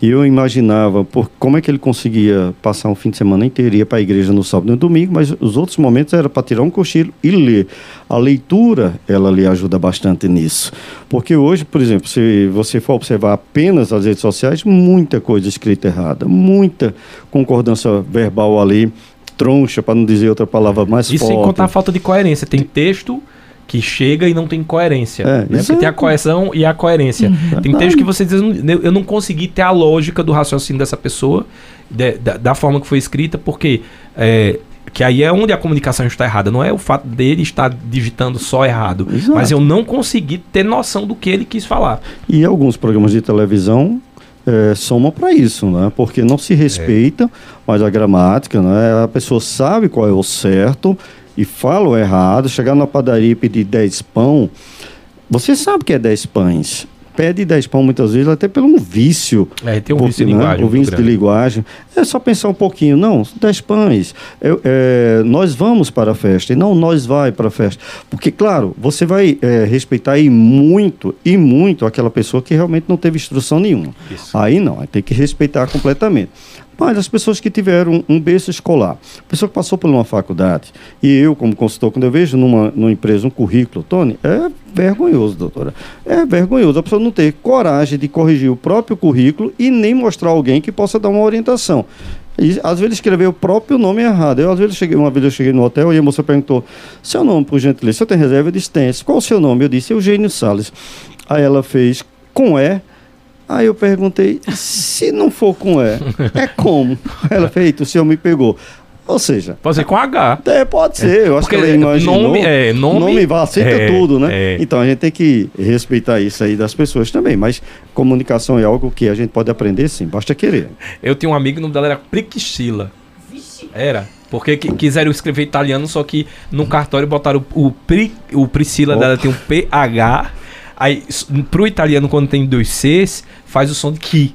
E eu imaginava por, como é que ele conseguia passar um fim de semana inteiro, ia para a igreja no sábado e no domingo, mas os outros momentos era para tirar um cochilo e ler. A leitura, ela lhe ajuda bastante nisso. Porque hoje, por exemplo, se você for observar apenas as redes sociais, muita coisa escrita errada, muita concordância verbal ali, troncha, para não dizer outra palavra mais Isso forte. sem contar a falta de coerência. Tem texto que chega e não tem coerência. É, né? Porque tem a coerção e a coerência. Uhum. Tem texto que você diz, eu não consegui ter a lógica do raciocínio dessa pessoa, de, da, da, forma que foi escrita, porque é, que aí é onde a comunicação está errada. Não é o fato dele estar digitando só errado, Exato. mas eu não consegui ter noção do que ele quis falar. E alguns programas de televisão é, somam para isso, né? Porque não se respeita é. mais a gramática, né? A pessoa sabe qual é o certo e falo errado, chegar na padaria e pedir 10 pão, você sabe que é 10 pães. Pede 10 pão muitas vezes até pelo um vício. É, tem um porque, vício de né? linguagem. O vício de linguagem. É só pensar um pouquinho. Não, 10 pães. Eu, é, nós vamos para a festa. E não nós vai para a festa. Porque, claro, você vai é, respeitar e muito, e muito aquela pessoa que realmente não teve instrução nenhuma. Isso. Aí não, aí tem que respeitar completamente. Mas as pessoas que tiveram um berço escolar, pessoa que passou por uma faculdade, e eu, como consultor, quando eu vejo numa, numa empresa um currículo, Tony, é vergonhoso, doutora. É vergonhoso a pessoa não ter coragem de corrigir o próprio currículo e nem mostrar alguém que possa dar uma orientação. E às vezes escreveu o próprio nome errado. Eu, às vezes, cheguei, uma vez eu cheguei no hotel e a moça perguntou: seu nome, por gentileza, você tem reserva? Eu disse: tem. Qual o seu nome? Eu disse: Eugênio Salles. Aí ela fez com E Aí eu perguntei, se não for com E, é como? Ela fez, o senhor me pegou. Ou seja. Pode ser com H. É, pode ser. Eu acho Porque que ela imaginou. Nome, é, nome, nome vai, aceita é, tudo, né? É. Então a gente tem que respeitar isso aí das pessoas também. Mas comunicação é algo que a gente pode aprender sim, basta querer. Eu tinha um amigo, o nome dela era Priscila. Era. Porque quiseram escrever italiano, só que no cartório botaram o, o, Pri, o Priscila Opa. dela tem um PH Aí, pro italiano, quando tem dois Cs, faz o som de ki.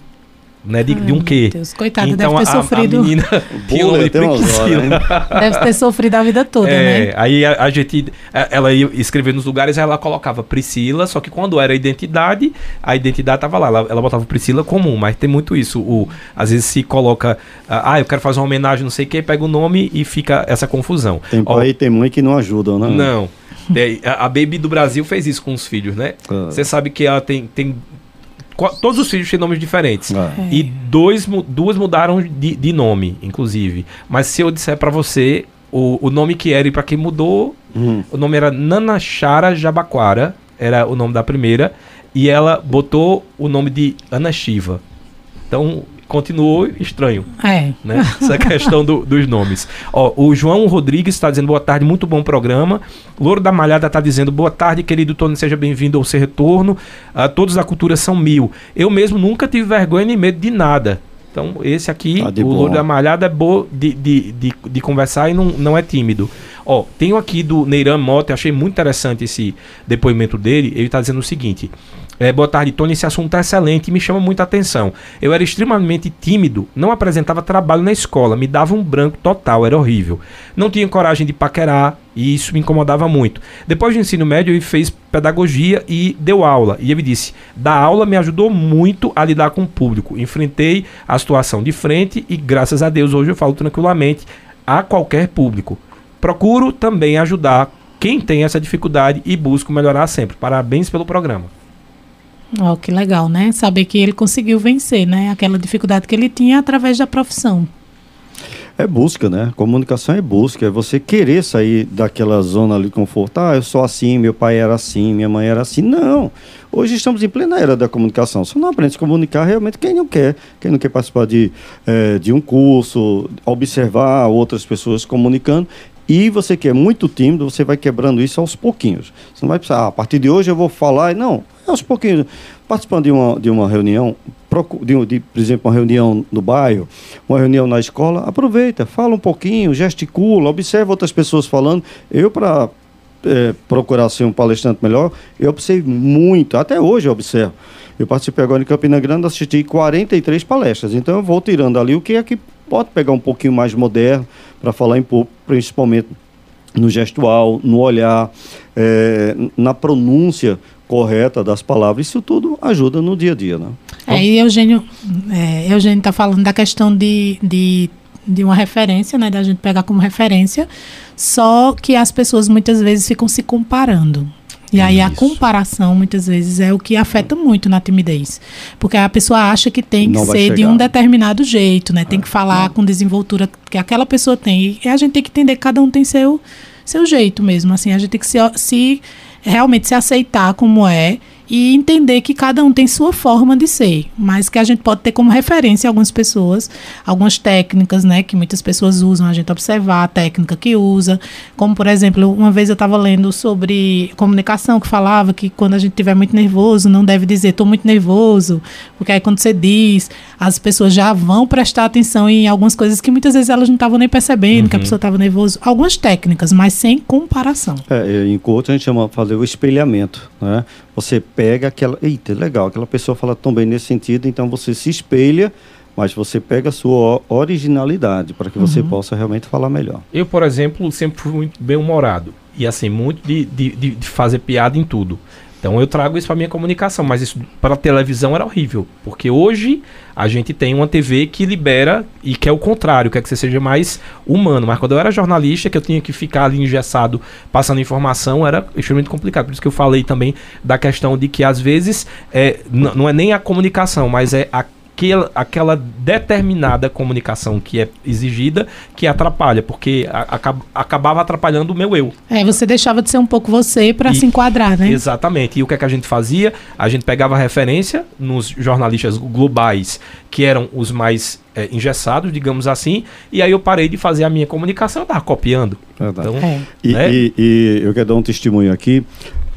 né? De, de um quê? Deus, coitada, então deve ter a, sofrido. a menina tinha horas, hein? Deve ter sofrido a vida toda, É, né? aí a, a gente, ela ia escrever nos lugares, aí ela colocava Priscila, só que quando era identidade, a identidade tava lá, ela, ela botava Priscila comum, mas tem muito isso, o, às vezes se coloca, ah, ah, eu quero fazer uma homenagem, não sei o que, pega o nome e fica essa confusão. Tem Ó, pai e tem mãe que não ajudam, né? Não. Tem- a, Baby do Brasil fez isso com os filhos, né? Ah. Você sabe que ela tem, tem todos os filhos têm nomes diferentes. Ah. E dois, duas mudaram de, de nome, inclusive. Mas se eu disser pra você o, o nome que era e pra quem mudou, Hum. o nome era Nanachara Jabaquara, era o nome da primeira, e ela botou o nome de Ana Shiva. Então, continuou estranho É. né? Essa questão do- dos nomes. Ó, o João Rodrigues está dizendo boa tarde, muito bom programa. Louro da Malhada está dizendo boa tarde, querido Tony, seja bem-vindo ao seu retorno. Ah, todos da cultura são mil. Eu mesmo nunca tive vergonha nem medo de nada. Então, esse aqui, Tá o. Louro da Malhada, é bom de, de, de, de conversar e não, não é tímido. Ó, tenho aqui do Neiran Mota, achei muito interessante esse depoimento dele. Ele está dizendo o seguinte: é, boa tarde, Tony. Esse assunto é excelente e me chama muita atenção. Eu era extremamente tímido, não apresentava trabalho na escola, me dava um branco total, era horrível. Não tinha coragem de paquerar e isso me incomodava muito. Depois do ensino médio, ele fez pedagogia e deu aula. E ele disse: da aula me ajudou muito a lidar com o público. Enfrentei a situação de frente e, graças a Deus, hoje eu falo tranquilamente a qualquer público. Procuro também ajudar quem tem essa dificuldade e busco melhorar sempre. Parabéns pelo programa. Ó, que legal, né? Saber que ele conseguiu vencer, né? Aquela dificuldade que ele tinha através da profissão. É busca, né? Comunicação é busca, é você querer sair daquela zona ali de conforto. Ah, eu sou assim, meu pai era assim, minha mãe era assim. Não. Hoje estamos em plena era da comunicação. Você não aprende a se comunicar realmente quem não quer. Quem não quer participar de, eh, de um curso, observar outras pessoas comunicando. E você que é muito tímido, você vai quebrando isso aos pouquinhos. Você não vai precisar, ah, a partir de hoje eu vou falar. Não, é aos pouquinhos. Participando de uma, de uma reunião, de, de, por exemplo, uma reunião no bairro, uma reunião na escola, aproveita, fala um pouquinho, gesticula, observa outras pessoas falando. Eu, para procurar ser um palestrante melhor, eu observei muito, até hoje eu observo. Eu participei agora em Campina Grande, assisti 43 palestras, então eu vou tirando ali o que é que pode pegar um pouquinho mais moderno para falar em público, principalmente no gestual, no olhar, eh, na pronúncia correta das palavras. Isso tudo ajuda no dia a dia, né? É, e Eugênio, é, Eugênio está falando da questão de, de, de uma referência, né? Da gente pegar como referência, só que as pessoas muitas vezes ficam se comparando. E aí a Isso. comparação, muitas vezes, é o que afeta muito na timidez. Porque a pessoa acha que tem que Não ser de um determinado jeito, né? Tem que falar com desenvoltura que aquela pessoa tem. E a gente tem que entender que cada um tem seu, seu jeito mesmo. Assim, a gente tem que se, se realmente se aceitar como é e entender que cada um tem sua forma de ser, mas que a gente pode ter como referência algumas pessoas, algumas técnicas, né, que muitas pessoas usam, a gente observar a técnica que usa, como por exemplo, uma vez eu estava lendo sobre comunicação que falava que quando a gente estiver muito nervoso, não deve dizer estou muito nervoso, porque aí quando você diz, as pessoas já vão prestar atenção em algumas coisas que muitas vezes elas não estavam nem percebendo que a pessoa estava nervoso, algumas técnicas, mas sem comparação. É, em coach a gente chama fazer o espelhamento, né? Você pega aquela, eita, legal, aquela pessoa fala tão bem nesse sentido, então você se espelha, mas você pega a sua originalidade para que você possa realmente falar melhor. Eu, por exemplo, sempre fui muito bem-humorado. E assim, muito de, de- de fazer piada em tudo. Então eu trago isso para minha comunicação, mas isso para televisão era horrível, porque hoje a gente tem uma TV que libera e quer o contrário, quer que você seja mais humano. Mas quando eu era jornalista, que eu tinha que ficar ali engessado passando informação, era extremamente complicado. Por isso que eu falei também da questão de que às vezes é, não é nem a comunicação, mas é aquela, aquela determinada comunicação que é exigida que atrapalha, porque a- acab- acabava atrapalhando o meu eu. É, você deixava de ser um pouco você para se enquadrar, né? Exatamente. E o que, é que a gente fazia? A gente pegava referência nos jornalistas globais, que eram os mais é, engessados, digamos assim, e aí eu parei de fazer a minha comunicação, eu tava copiando. Verdade. Então, É. E, né? e- e eu quero dar um testemunho aqui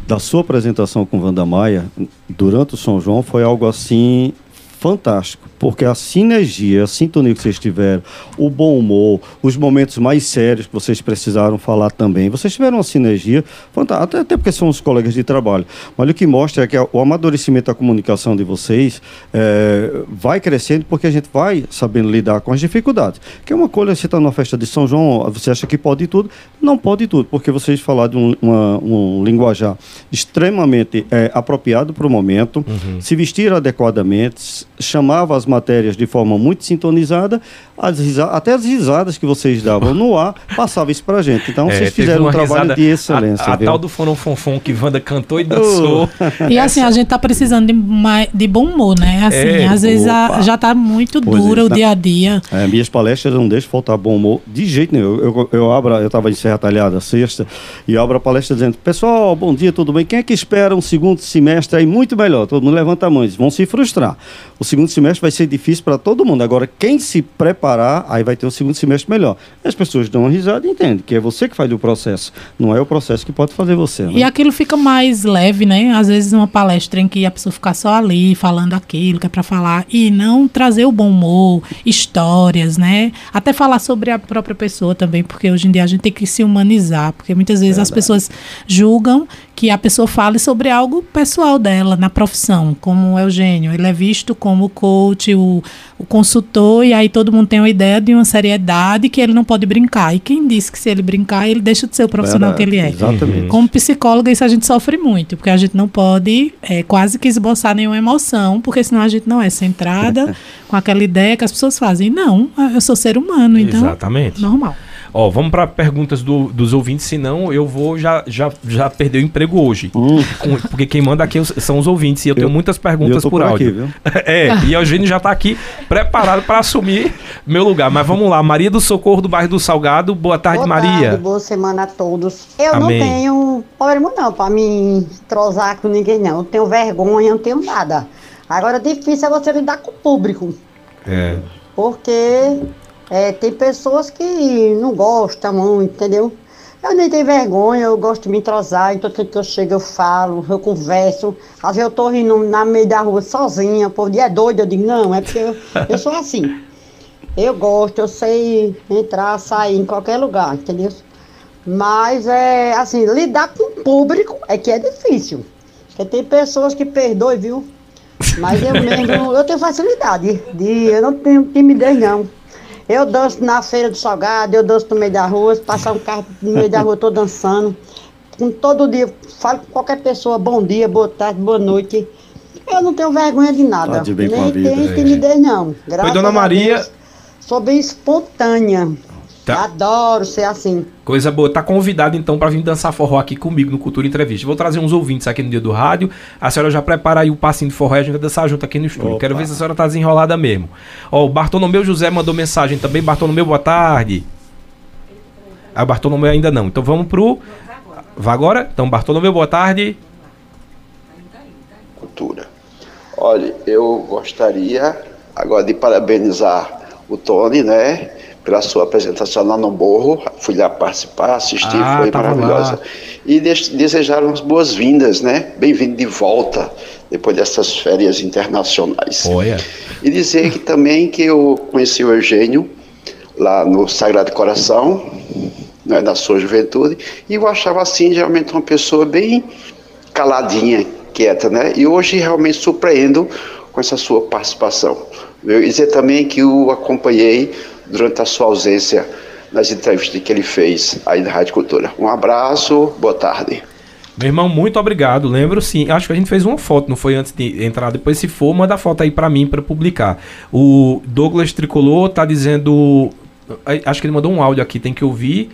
da sua apresentação com Wanda Maia durante o São João foi algo assim fantástico, porque a sinergia, a sintonia que vocês tiveram, o bom humor, os momentos mais sérios que vocês precisaram falar também, vocês tiveram uma sinergia fantástica, até, porque são os colegas de trabalho. Mas o que mostra é que o amadurecimento da comunicação de vocês é, vai crescendo porque a gente vai sabendo lidar com as dificuldades. Que é uma coisa, você está numa festa de São João, você acha que pode tudo, não pode tudo, porque vocês falaram de um, uma, um linguajar extremamente é, apropriado para o momento, uhum. se vestir adequadamente, chamava as matérias de forma muito sintonizada, as até as risadas que vocês davam no ar, passavam isso pra gente. Então, é, vocês fizeram um trabalho risada, de excelência. A, a tal do Fono Fonfon que Wanda cantou e dançou. Uh. E assim, a gente tá precisando de, mais, de bom humor, né? Assim, é, às vezes a, já tá muito pois duro é, o tá. dia a dia. É, minhas palestras não deixam faltar bom humor de jeito nenhum. Eu, eu, eu abro, eu tava em Serra Talhada sexta, e abro a palestra dizendo, pessoal, bom dia, tudo bem? Quem é que espera um segundo semestre aí muito melhor? Todo mundo levanta a mão, eles vão se frustrar. O segundo semestre vai ser difícil para todo mundo. Agora, quem se preparar, aí vai ter um segundo semestre melhor. E as pessoas dão uma risada e entendem que é você que faz o processo, não é o processo que pode fazer você. Né? E aquilo fica mais leve, né? Às vezes uma palestra em que a pessoa fica só ali falando aquilo que é para falar e não trazer o bom humor, histórias, né? Até falar sobre a própria pessoa também, porque hoje em dia a gente tem que se humanizar, porque muitas vezes Verdade. as pessoas julgam que a pessoa fale sobre algo pessoal dela, na profissão, como o Eugênio. Ele é visto como coach, o, o consultor, e aí todo mundo tem uma ideia de uma seriedade que ele não pode brincar. E quem disse que se ele brincar, ele deixa de ser o profissional que ele é. Exatamente. Como psicóloga, isso a gente sofre muito, porque a gente não pode é, quase que esboçar nenhuma emoção, porque senão a gente não é centrada com aquela ideia que as pessoas fazem. Não, eu sou ser humano, então. Exatamente. Normal. Ó, vamos para perguntas do, dos ouvintes, senão eu vou já, já, já perder o emprego hoje. Hum. porque quem manda aqui são os ouvintes e eu, eu tenho muitas perguntas por, por áudio. Aqui, é, e Eugênio já está aqui preparado para assumir meu lugar. Mas vamos lá, Maria do Socorro do bairro do Salgado. Boa tarde, boa Maria. Tarde, boa semana a todos. Eu Amém. não tenho problema não para me entrosar com ninguém não. Eu tenho vergonha, não tenho nada. Agora difícil é você lidar com o público. É. Porque é, tem pessoas que não gostam muito, entendeu? Eu nem tenho vergonha, eu gosto de me entrosar, então sempre que eu chego eu falo, eu converso. Às vezes eu tô rindo na meio da rua sozinha, o povo é doido, eu digo, não, é porque eu, eu sou assim. Eu gosto, eu sei entrar, sair em qualquer lugar, entendeu? Mas é assim, lidar com o público é que é difícil. Porque tem pessoas que perdoem, viu? Mas eu mesmo, eu tenho facilidade de, eu não tenho timidez não. Eu danço na feira do salgado, eu danço no meio da rua, passar um carro no meio da rua, eu tô dançando. Com todo dia, falo com qualquer pessoa, bom dia, boa tarde, boa noite. Eu não tenho vergonha de nada. Tá de bem Nem com a vida. tenho timidez, não. Graças Oi, dona Maria. Deus, sou bem espontânea. Tá. Adoro ser assim. Coisa boa. Tá convidado então para vir dançar forró aqui comigo no Cultura Entrevista. Vou trazer uns ouvintes aqui no dia do rádio. A senhora já prepara aí o passinho de forró e a gente vai dançar junto aqui no estúdio. Opa. Quero ver se a senhora tá desenrolada mesmo. Ó, o Bartolomeu José mandou mensagem também. Bartolomeu, boa tarde. Ah, Bartolomeu ainda não. Então vamos pro. Vá agora? Então, Bartolomeu, boa tarde. Cultura. Olha, eu gostaria agora de parabenizar o Tony, né? Pela sua apresentação lá no Morro. Fui lá participar, assistir, ah, foi maravilhosa. Lá. E desejar umas boas-vindas, né? Bem-vindo de volta depois dessas férias internacionais. Olha. E dizer que também que eu conheci o Eugênio lá no Sagrado Coração, né, na sua juventude, e eu achava assim geralmente uma pessoa bem caladinha, quieta, né? E hoje realmente surpreendo com essa sua participação. Eu dizer também que o acompanhei durante a sua ausência nas entrevistas que ele fez aí na Rádio Cultura. Um abraço, boa tarde. Meu irmão, muito obrigado. Lembro sim. Acho que a gente fez uma foto, não foi antes de entrar. Depois, se for, manda a foto aí para mim para publicar. O Douglas Tricolor tá dizendo. Acho que ele mandou um áudio aqui, tem que ouvir.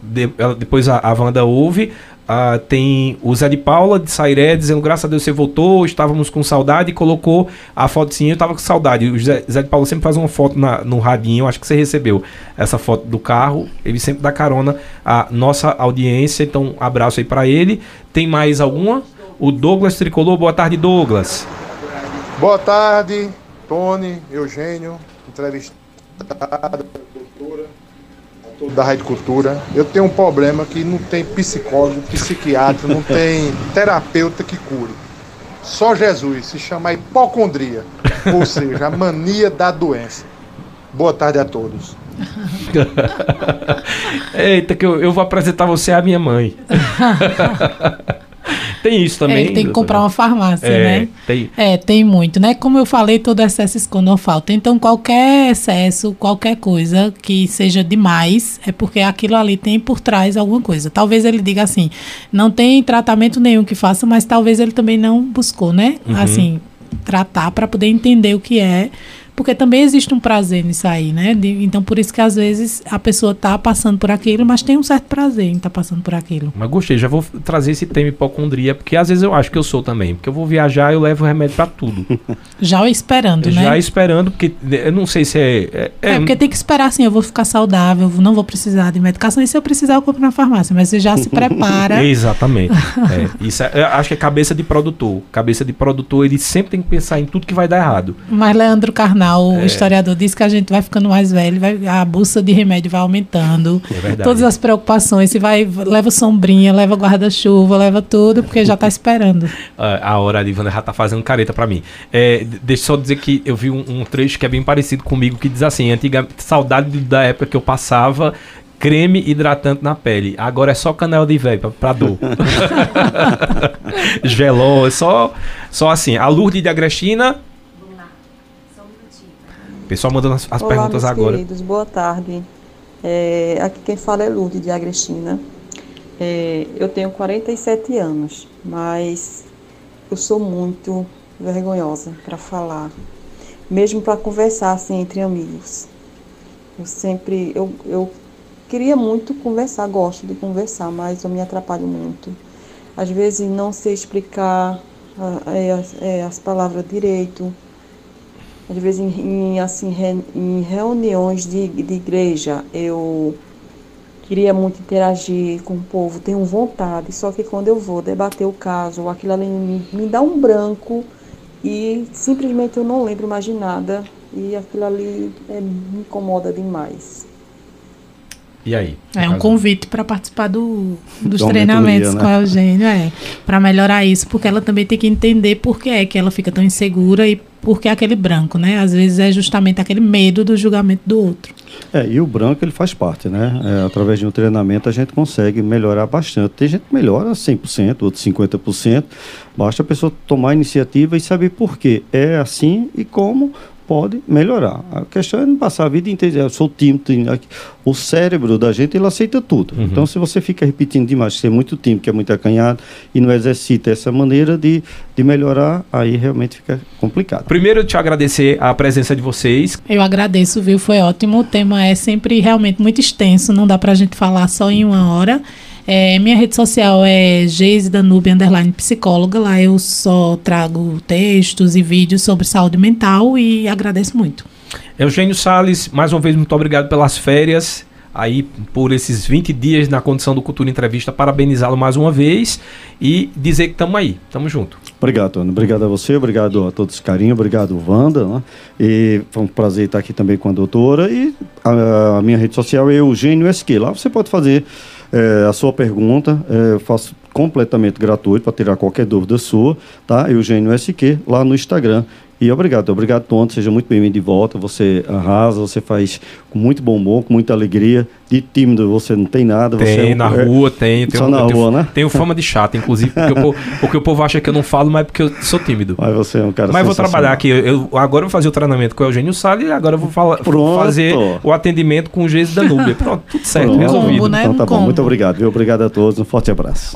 De, depois a, a Wanda ouve. Uh, tem o Zé de Paula de Sairé dizendo graças a Deus você voltou, estávamos com saudade e colocou a foto sim, eu estava com saudade. O Zé, Zé, de Paula sempre faz uma foto na, no radinho, acho que você recebeu essa foto do carro. Ele sempre dá carona à nossa audiência, então abraço aí para ele. Tem mais alguma? O Douglas Tricolor, boa tarde, Douglas. Boa tarde, Tony, Eugênio, entrevistado da Rádio Cultura. Eu tenho um problema que não tem psicólogo, psiquiatra, não tem terapeuta que cure. só Jesus, se chama hipocondria, ou seja, a mania da doença. Boa tarde a todos. Eita, que eu, eu vou apresentar você à minha mãe. tem isso também. É, ele tem que comprar uma farmácia, É, né? tem. É, tem muito, né? Como eu falei, todo excesso esconde uma falta. Então, qualquer excesso, qualquer coisa que seja demais, é porque aquilo ali tem por trás alguma coisa. Talvez ele diga assim, não tem tratamento nenhum que faça, mas talvez ele também não buscou, né? Uhum. Assim, tratar para poder entender o que é. Porque também existe um prazer nisso aí, né? De- então, por isso que às vezes a pessoa tá passando por aquilo, mas tem um certo prazer em estar passando por aquilo. Mas gostei, já vou trazer esse tema hipocondria, porque às vezes eu acho que eu sou também. Porque eu vou viajar e eu levo remédio pra tudo. Já esperando, né? Já esperando, porque eu não sei se é. É, É, porque tem que esperar assim, eu vou ficar saudável, não vou precisar de medicação, e se eu precisar, eu compro na farmácia, mas você já se prepara. Exatamente. É, isso é- eu acho que é cabeça de produtor. Cabeça de produtor, ele sempre tem que pensar em tudo que vai dar errado. Mas Leandro Carnal, o É. historiador, disse que a gente vai ficando mais velho, vai- a bolsa de remédio vai aumentando. É verdade. Todas as preocupações, se vai, leva sombrinha, leva guarda-chuva, leva tudo, porque já tá esperando. a a hora de Ivana já tá fazendo careta pra mim. É, deixa eu só dizer que eu vi um, um trecho que é bem parecido comigo, que diz assim, antiga, saudade da época que eu passava creme hidratante na pele. Agora é só canela de velho pra, pra dor. Geló, é só, só assim. A Lourdes de Agrestina... Pessoal mandando as, as Olá, perguntas meus agora. queridos, boa tarde. É, aqui quem fala é Lourdes de Agrestina. É, eu tenho 47 anos, mas eu sou muito vergonhosa para falar, mesmo para conversar assim entre amigos. Eu sempre, eu, eu queria muito conversar, gosto de conversar, mas eu me atrapalho muito. Às vezes não sei explicar ah, é, as- é, as palavras direito. Às vezes em, em, assim, re- em reuniões de, de igreja eu queria muito interagir com o povo, tenho vontade, só que quando eu vou debater o caso, aquilo ali me, me dá um branco e simplesmente eu não lembro mais de nada e aquilo ali é, me incomoda demais. E aí? É um convite para participar do, dos treinamentos mentoria, com né? a Eugênio, é. Para melhorar isso, porque ela também tem que entender por que é que ela fica tão insegura e por que aquele branco, né? Às vezes é justamente aquele medo do julgamento do outro. É, e o branco ele faz parte, né? É, através de um treinamento a gente consegue melhorar bastante. Tem gente que melhora 100%, outros 50%. Basta a pessoa tomar a iniciativa e saber por quê. É assim e como pode melhorar. A questão é não passar a vida inteira. Eu sou tímido. tímido. O cérebro da gente ele aceita tudo. Uhum. Então, se você fica repetindo demais, que você é muito tímido, que é muito acanhado e não exercita essa maneira de, de melhorar, aí realmente fica complicado. Primeiro, eu te agradecer a presença de vocês. Eu agradeço, viu? Foi ótimo. O tema é sempre realmente muito extenso, não dá pra gente falar só em uma hora. É, minha rede social é Geise Danube Underline Psicóloga. Lá eu só trago textos e vídeos sobre saúde mental e agradeço muito. Eugênio Sales, mais uma vez, muito obrigado pelas férias. Aí, por esses 20 dias na condição do Cultura Entrevista, parabenizá-lo mais uma vez e dizer que estamos aí, estamos junto. Obrigado, Tony. Obrigado a você, obrigado a todos carinho, obrigado, Wanda. Né? E foi um prazer estar aqui também com a doutora. E a, a minha rede social é Eugênio SQ. Lá você pode fazer eh, a sua pergunta. eu faço completamente gratuito para tirar qualquer dúvida sua, tá? Eugênio SQ, lá no Instagram. E obrigado, obrigado, Tony. Seja muito bem-vindo de volta. Você arrasa, você faz com muito bom humor, com muita alegria. De tímido você não tem nada. você Tem é um- na é- rua, tem. tem Só um- na eu tenho, rua, né? Tenho fama de chato, inclusive, porque o, povo, porque o povo acha que eu não falo, mas é porque eu sou tímido. Mas você é um cara Mas vou trabalhar aqui. Eu, agora eu vou fazer o treinamento com o Eugênio Salles e agora eu vou fala- Pronto. fazer o atendimento com o Geise da Nubia. Pronto, tudo certo, Pronto. resolvido. Combo, né? Então tá Um bom, combo. muito obrigado. viu? Obrigado a todos, um forte abraço.